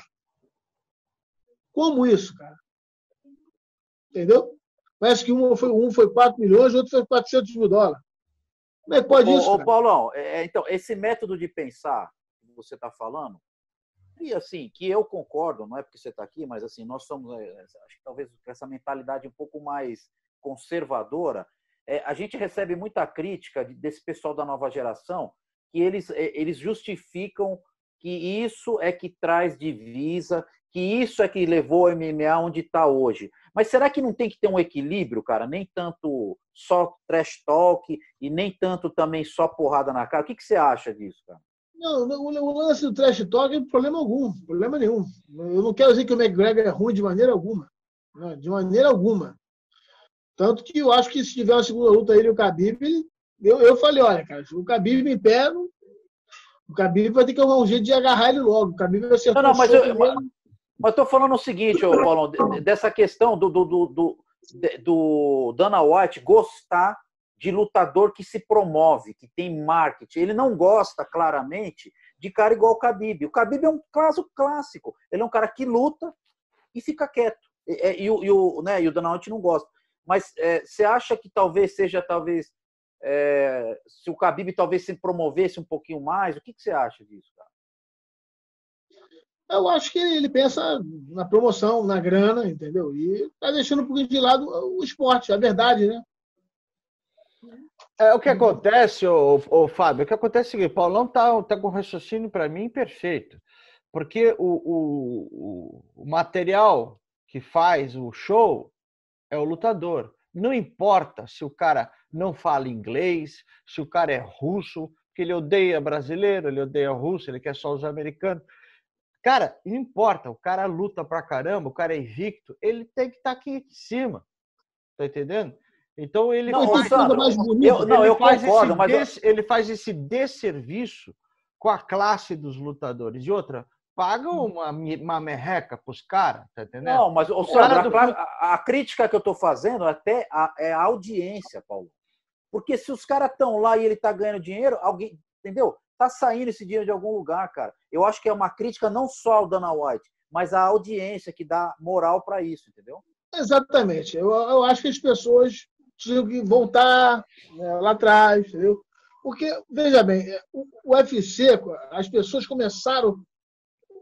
Como isso, cara? Entendeu? Parece que um foi, um foi 4 milhões, o outro foi 400 mil dólares. Como é que pode ô, isso? Ô, cara? Paulão, é, é, então, esse método de pensar você está falando, e assim, que eu concordo, não é porque você está aqui, mas assim, nós somos, é, acho que talvez essa mentalidade um pouco mais conservadora, é, a gente recebe muita crítica de- desse pessoal da nova geração, que eles, é, eles justificam que isso é que traz divisa, que isso é que levou o MMA onde está hoje. Mas será que não tem que ter um equilíbrio, cara? Nem tanto só trash talk e nem tanto também só porrada na cara. O que, que você acha disso, cara? Não, o lance do trash talk tem problema algum, problema nenhum. Eu não quero dizer que o McGregor é ruim de maneira alguma. né, De maneira alguma. Tanto que eu acho que se tiver uma segunda luta ele e o Khabib, ele, eu, eu falei, olha, cara, se o Khabib pé, não- o Khabib vai ter que arrumar um jeito de agarrar ele logo. O Khabib vai acertar Não, não, mas eu-. Mas estou falando o seguinte, ô, Paulão, de- dessa questão do, do, do, do, do Dana White gostar de lutador que se promove, que tem marketing. Ele não gosta, claramente, de cara igual o Khabib. O Khabib é um caso clássico. Ele é um cara que luta e fica quieto. E, e- e o, e o, né, e o White não gosta. Mas é, você acha que talvez seja, talvez, é, se o Khabib talvez se promovesse um pouquinho mais, o que, que você acha disso, cara? Eu acho que ele pensa na promoção, na grana, entendeu? E tá deixando um pouquinho de lado o esporte, a verdade, né? É o que acontece, ô, Fábio, o que acontece é o seguinte, Paulão tá, tá com raciocínio para mim perfeito. Porque o, o, o- o material que faz o show é o lutador. Não importa se o cara não fala inglês, se o cara é russo, que ele odeia brasileiro, ele odeia russo, ele quer só os americanos. Cara, não importa, o cara luta pra caramba, o cara é invicto, ele tem que estar aqui em cima. Tá entendendo? Então ele Não, faz, Sandro, mais bonita. eu- não, ele eu faz concordo, esse mas eu- des- ele faz esse desserviço com a classe dos lutadores. E outra, paga uma, mi- uma merreca pros caras, tá entendendo? Não, mas o cara Sandro, do a, a- a crítica que eu estou fazendo até a, é a audiência, Paulo. Porque se os caras estão lá e ele está ganhando dinheiro, alguém, entendeu? Tá saindo esse dinheiro de algum lugar, cara. Eu acho que é uma crítica não só ao Dana White, mas à audiência que dá moral para isso, entendeu? Exatamente. Eu, eu acho que as pessoas tinham que voltar né, lá atrás, entendeu? Porque, veja bem, é, o o UFC, as pessoas começaram.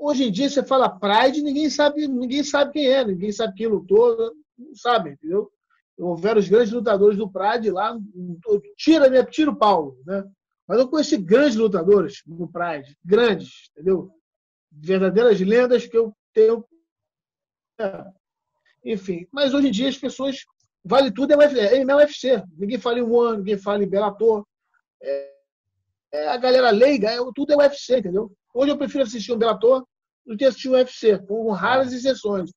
Hoje em dia você fala Pride, ninguém sabe, ninguém sabe quem é, ninguém sabe quem lutou, não sabe, entendeu? Houveram os grandes lutadores do Pride lá, tira, minha, tira o Paulo, né? Mas eu conheci grandes lutadores no Pride, grandes, entendeu? Verdadeiras lendas que eu tenho. Enfim, mas hoje em dia as pessoas. Vale tudo é UFC, é. Ninguém fala em One, ninguém fala em Bellator. É, é a galera leiga, é, tudo é UFC, entendeu? Hoje eu prefiro assistir um Bellator do que assistir um UFC, com raras exceções.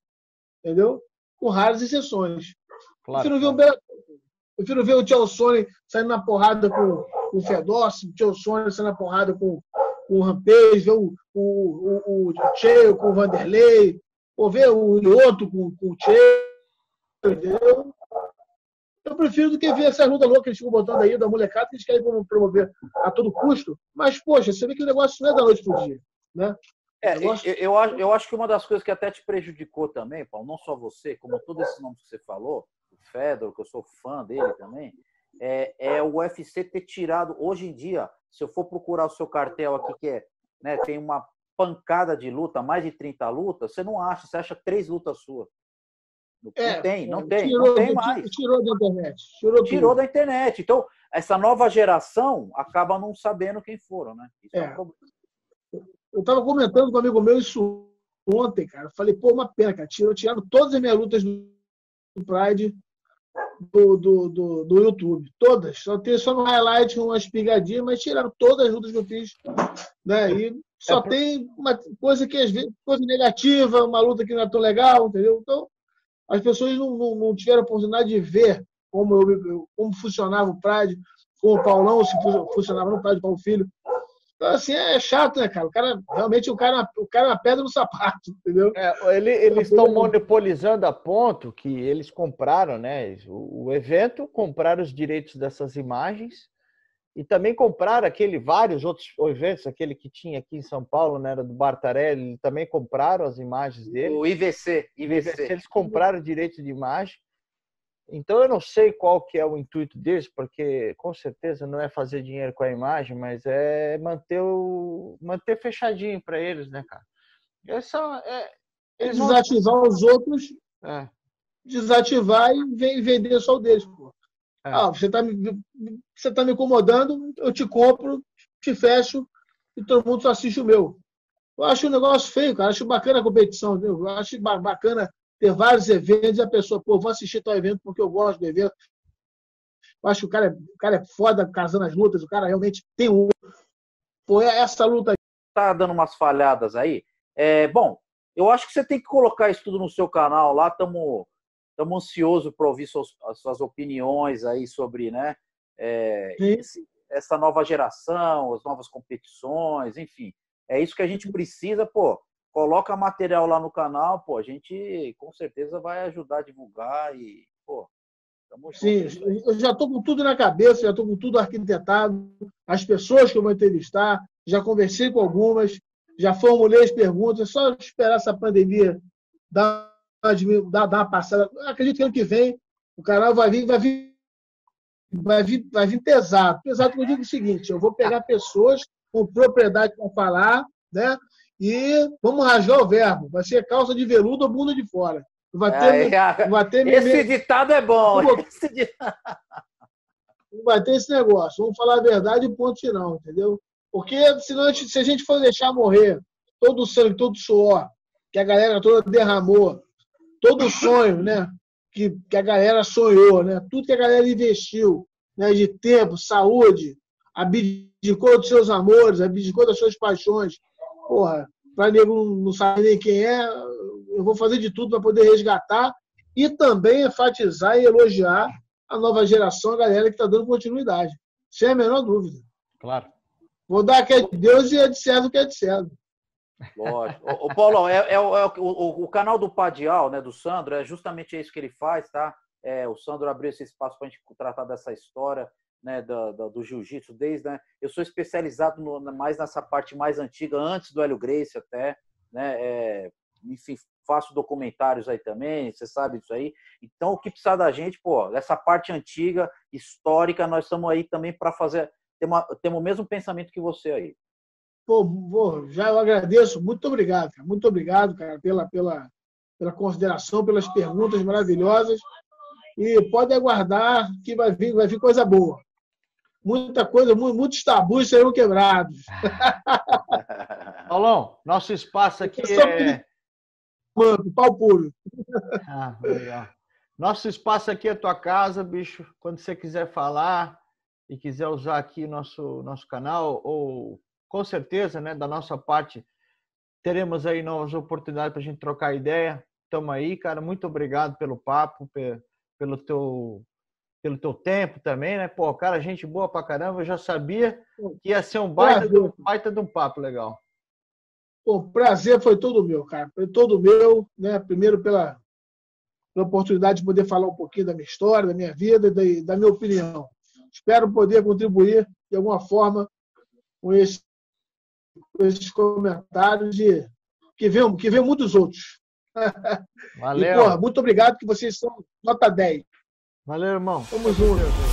Entendeu? Com raras exceções. Claro, prefiro ver um. Bellator. Prefiro ver o Tchau Sony saindo na porrada com, com o Fedossi, o Tchau Sony saindo na porrada com, com o Rampage, ver o, o, o, o Cheio com o Vanderlei, ou ver o Lioto com, com o Cheio, entendeu? Eu prefiro do que ver essa luta louca que eles ficam botando aí da molecada que eles querem promover a todo custo. Mas, poxa, você vê que o negócio não é da noite pro dia. Né? É, Eu eu, eu, acho, eu acho que uma das coisas que até te prejudicou também, Paulo, não só você, como todos esses nomes que você falou, o Fedor, que eu sou fã dele também, é, é o UFC ter tirado, hoje em dia, se eu for procurar o seu cartel aqui, que é, né, tem uma pancada de luta, mais de 30 lutas, você não acha, você acha três lutas suas. Não, É, não tem, não é, tem, tirou, não tem mais. Tirou da internet. Tirou, Tirou da internet. Então, essa nova geração acaba não sabendo quem foram, né? É, É. um problema. Eu estava comentando com um amigo meu isso ontem, cara. Eu Falei, pô, uma pena, cara. Tirou, tiraram todas as minhas lutas do Pride do, do, do, do YouTube. Todas. Só tem só no highlight umas pigadinhas, mas tiraram todas as lutas que eu fiz. Né? E só É por- tem uma coisa que às vezes, coisa negativa, uma luta que não é tão legal, entendeu? Então, as pessoas não, não, não tiveram a oportunidade de ver como, eu, como funcionava o Pride, como o Paulão se fu- funcionava no Pride Paulo Filho. Então, assim, é chato, né, cara? O cara, realmente, o cara, o cara é uma pedra no sapato, *laughs* entendeu? É, ele- eles estão monopolizando a ponto que eles compraram, né? O, o evento, compraram os direitos dessas imagens e também compraram aquele vários outros eventos, aquele que tinha aqui em São Paulo, né? Era do Bartarelli, também compraram as imagens dele. O IVC, IVC. Eles compraram o direito de imagem Então eu não sei qual que é o intuito deles, porque com certeza não é fazer dinheiro com a imagem, mas é manter o manter fechadinho para eles, né, cara? Essa é eles desativar vão... os outros, é. desativar e vender só o deles, pô. É. Ah, você tá me você tá me incomodando, eu te compro, te fecho e todo mundo só assiste o meu. Eu acho um negócio feio, cara. Acho bacana a competição, viu? Eu acho bacana ter vários eventos e a pessoa, pô, vou assistir tal evento porque eu gosto do evento. Eu acho que o cara, é, o cara é foda casando as lutas, o cara realmente tem um. Pô, é essa luta aí. Tá dando umas falhadas aí. É, bom, eu acho que você tem que colocar isso tudo no seu canal lá. Estamos estamos ansiosos para ouvir suas, suas opiniões aí sobre né, é, esse, essa nova geração, as novas competições, enfim. É isso que a gente precisa, pô. Coloca material lá no canal, pô, a gente com certeza vai ajudar a divulgar e, pô, Sim, eu já estou com tudo na cabeça, já estou com tudo arquitetado, as pessoas que eu vou entrevistar, já conversei com algumas, já formulei as perguntas, é só esperar essa pandemia dar, dar, dar uma passada. acredito que ano que vem o canal vai vir, vai vir, vai vir, vai vir pesado. Pesado que eu digo o seguinte, eu vou pegar pessoas com propriedade para falar, né? e vamos rasgar o verbo. Vai ser calça de veludo ou bunda de fora. Vai ter, é, vai ter *laughs* esse ditado é bom. Esse ditado... Vai ter esse negócio. Vamos falar a verdade e ponto final, entendeu? Porque senão, se a gente for deixar morrer todo o sangue, todo o suor que a galera toda derramou, todo o sonho, né? Que, que a galera sonhou, né? Tudo que a galera investiu, né? De tempo, saúde, abdicou dos seus amores, abdicou das suas paixões, porra, para nego não saber nem quem é, eu vou fazer de tudo para poder resgatar e também enfatizar e elogiar a nova geração, a galera que está dando continuidade. Sem a menor dúvida. Claro. Vou dar a que é de Deus e é de César o que é de César. Lógico. O, o Paulo, é, é, é o, o, o, canal do Padial, né, do Sandro, é justamente isso que ele faz, tá? É, o Sandro abriu esse espaço para a gente tratar dessa história né, do, do, do jiu-jitsu, desde, né, eu sou especializado no, mais nessa parte mais antiga, antes do Hélio Gracie até, né, é, enfim, faço documentários aí também, você sabe disso aí. Então, o que precisa da gente, pô, essa parte antiga, histórica, nós estamos aí também para fazer, temos o mesmo pensamento que você aí. Pô, já eu agradeço, muito obrigado, cara, muito obrigado, cara, pela, pela, pela consideração, pelas perguntas maravilhosas. E pode aguardar que vai vir, vai vir coisa boa muita coisa, muitos tabus serão quebrados. *laughs* Paulão, nosso espaço aqui é. Mano, pau puro. Ah, legal. Nosso espaço aqui é tua casa, bicho. Quando você quiser falar e quiser usar aqui nosso nosso canal, ou com certeza, né, da nossa parte, teremos aí novas oportunidades para a gente trocar ideia. Tamo aí, cara. Muito obrigado pelo papo, pelo teu pelo teu tempo também, né? Pô, cara, gente boa pra caramba. Eu já sabia que ia ser um baita, de, um, baita de um papo legal. O prazer foi todo meu, cara. Foi todo meu, né? Primeiro pela, pela oportunidade de poder falar um pouquinho da minha história, da minha vida, da, da minha opinião. Espero poder contribuir de alguma forma com, esse, com esses comentários e que venham, que venham muitos outros. *laughs* Valeu. E, porra, muito obrigado que vocês são nota 10. Valeu, irmão. Tamo junto.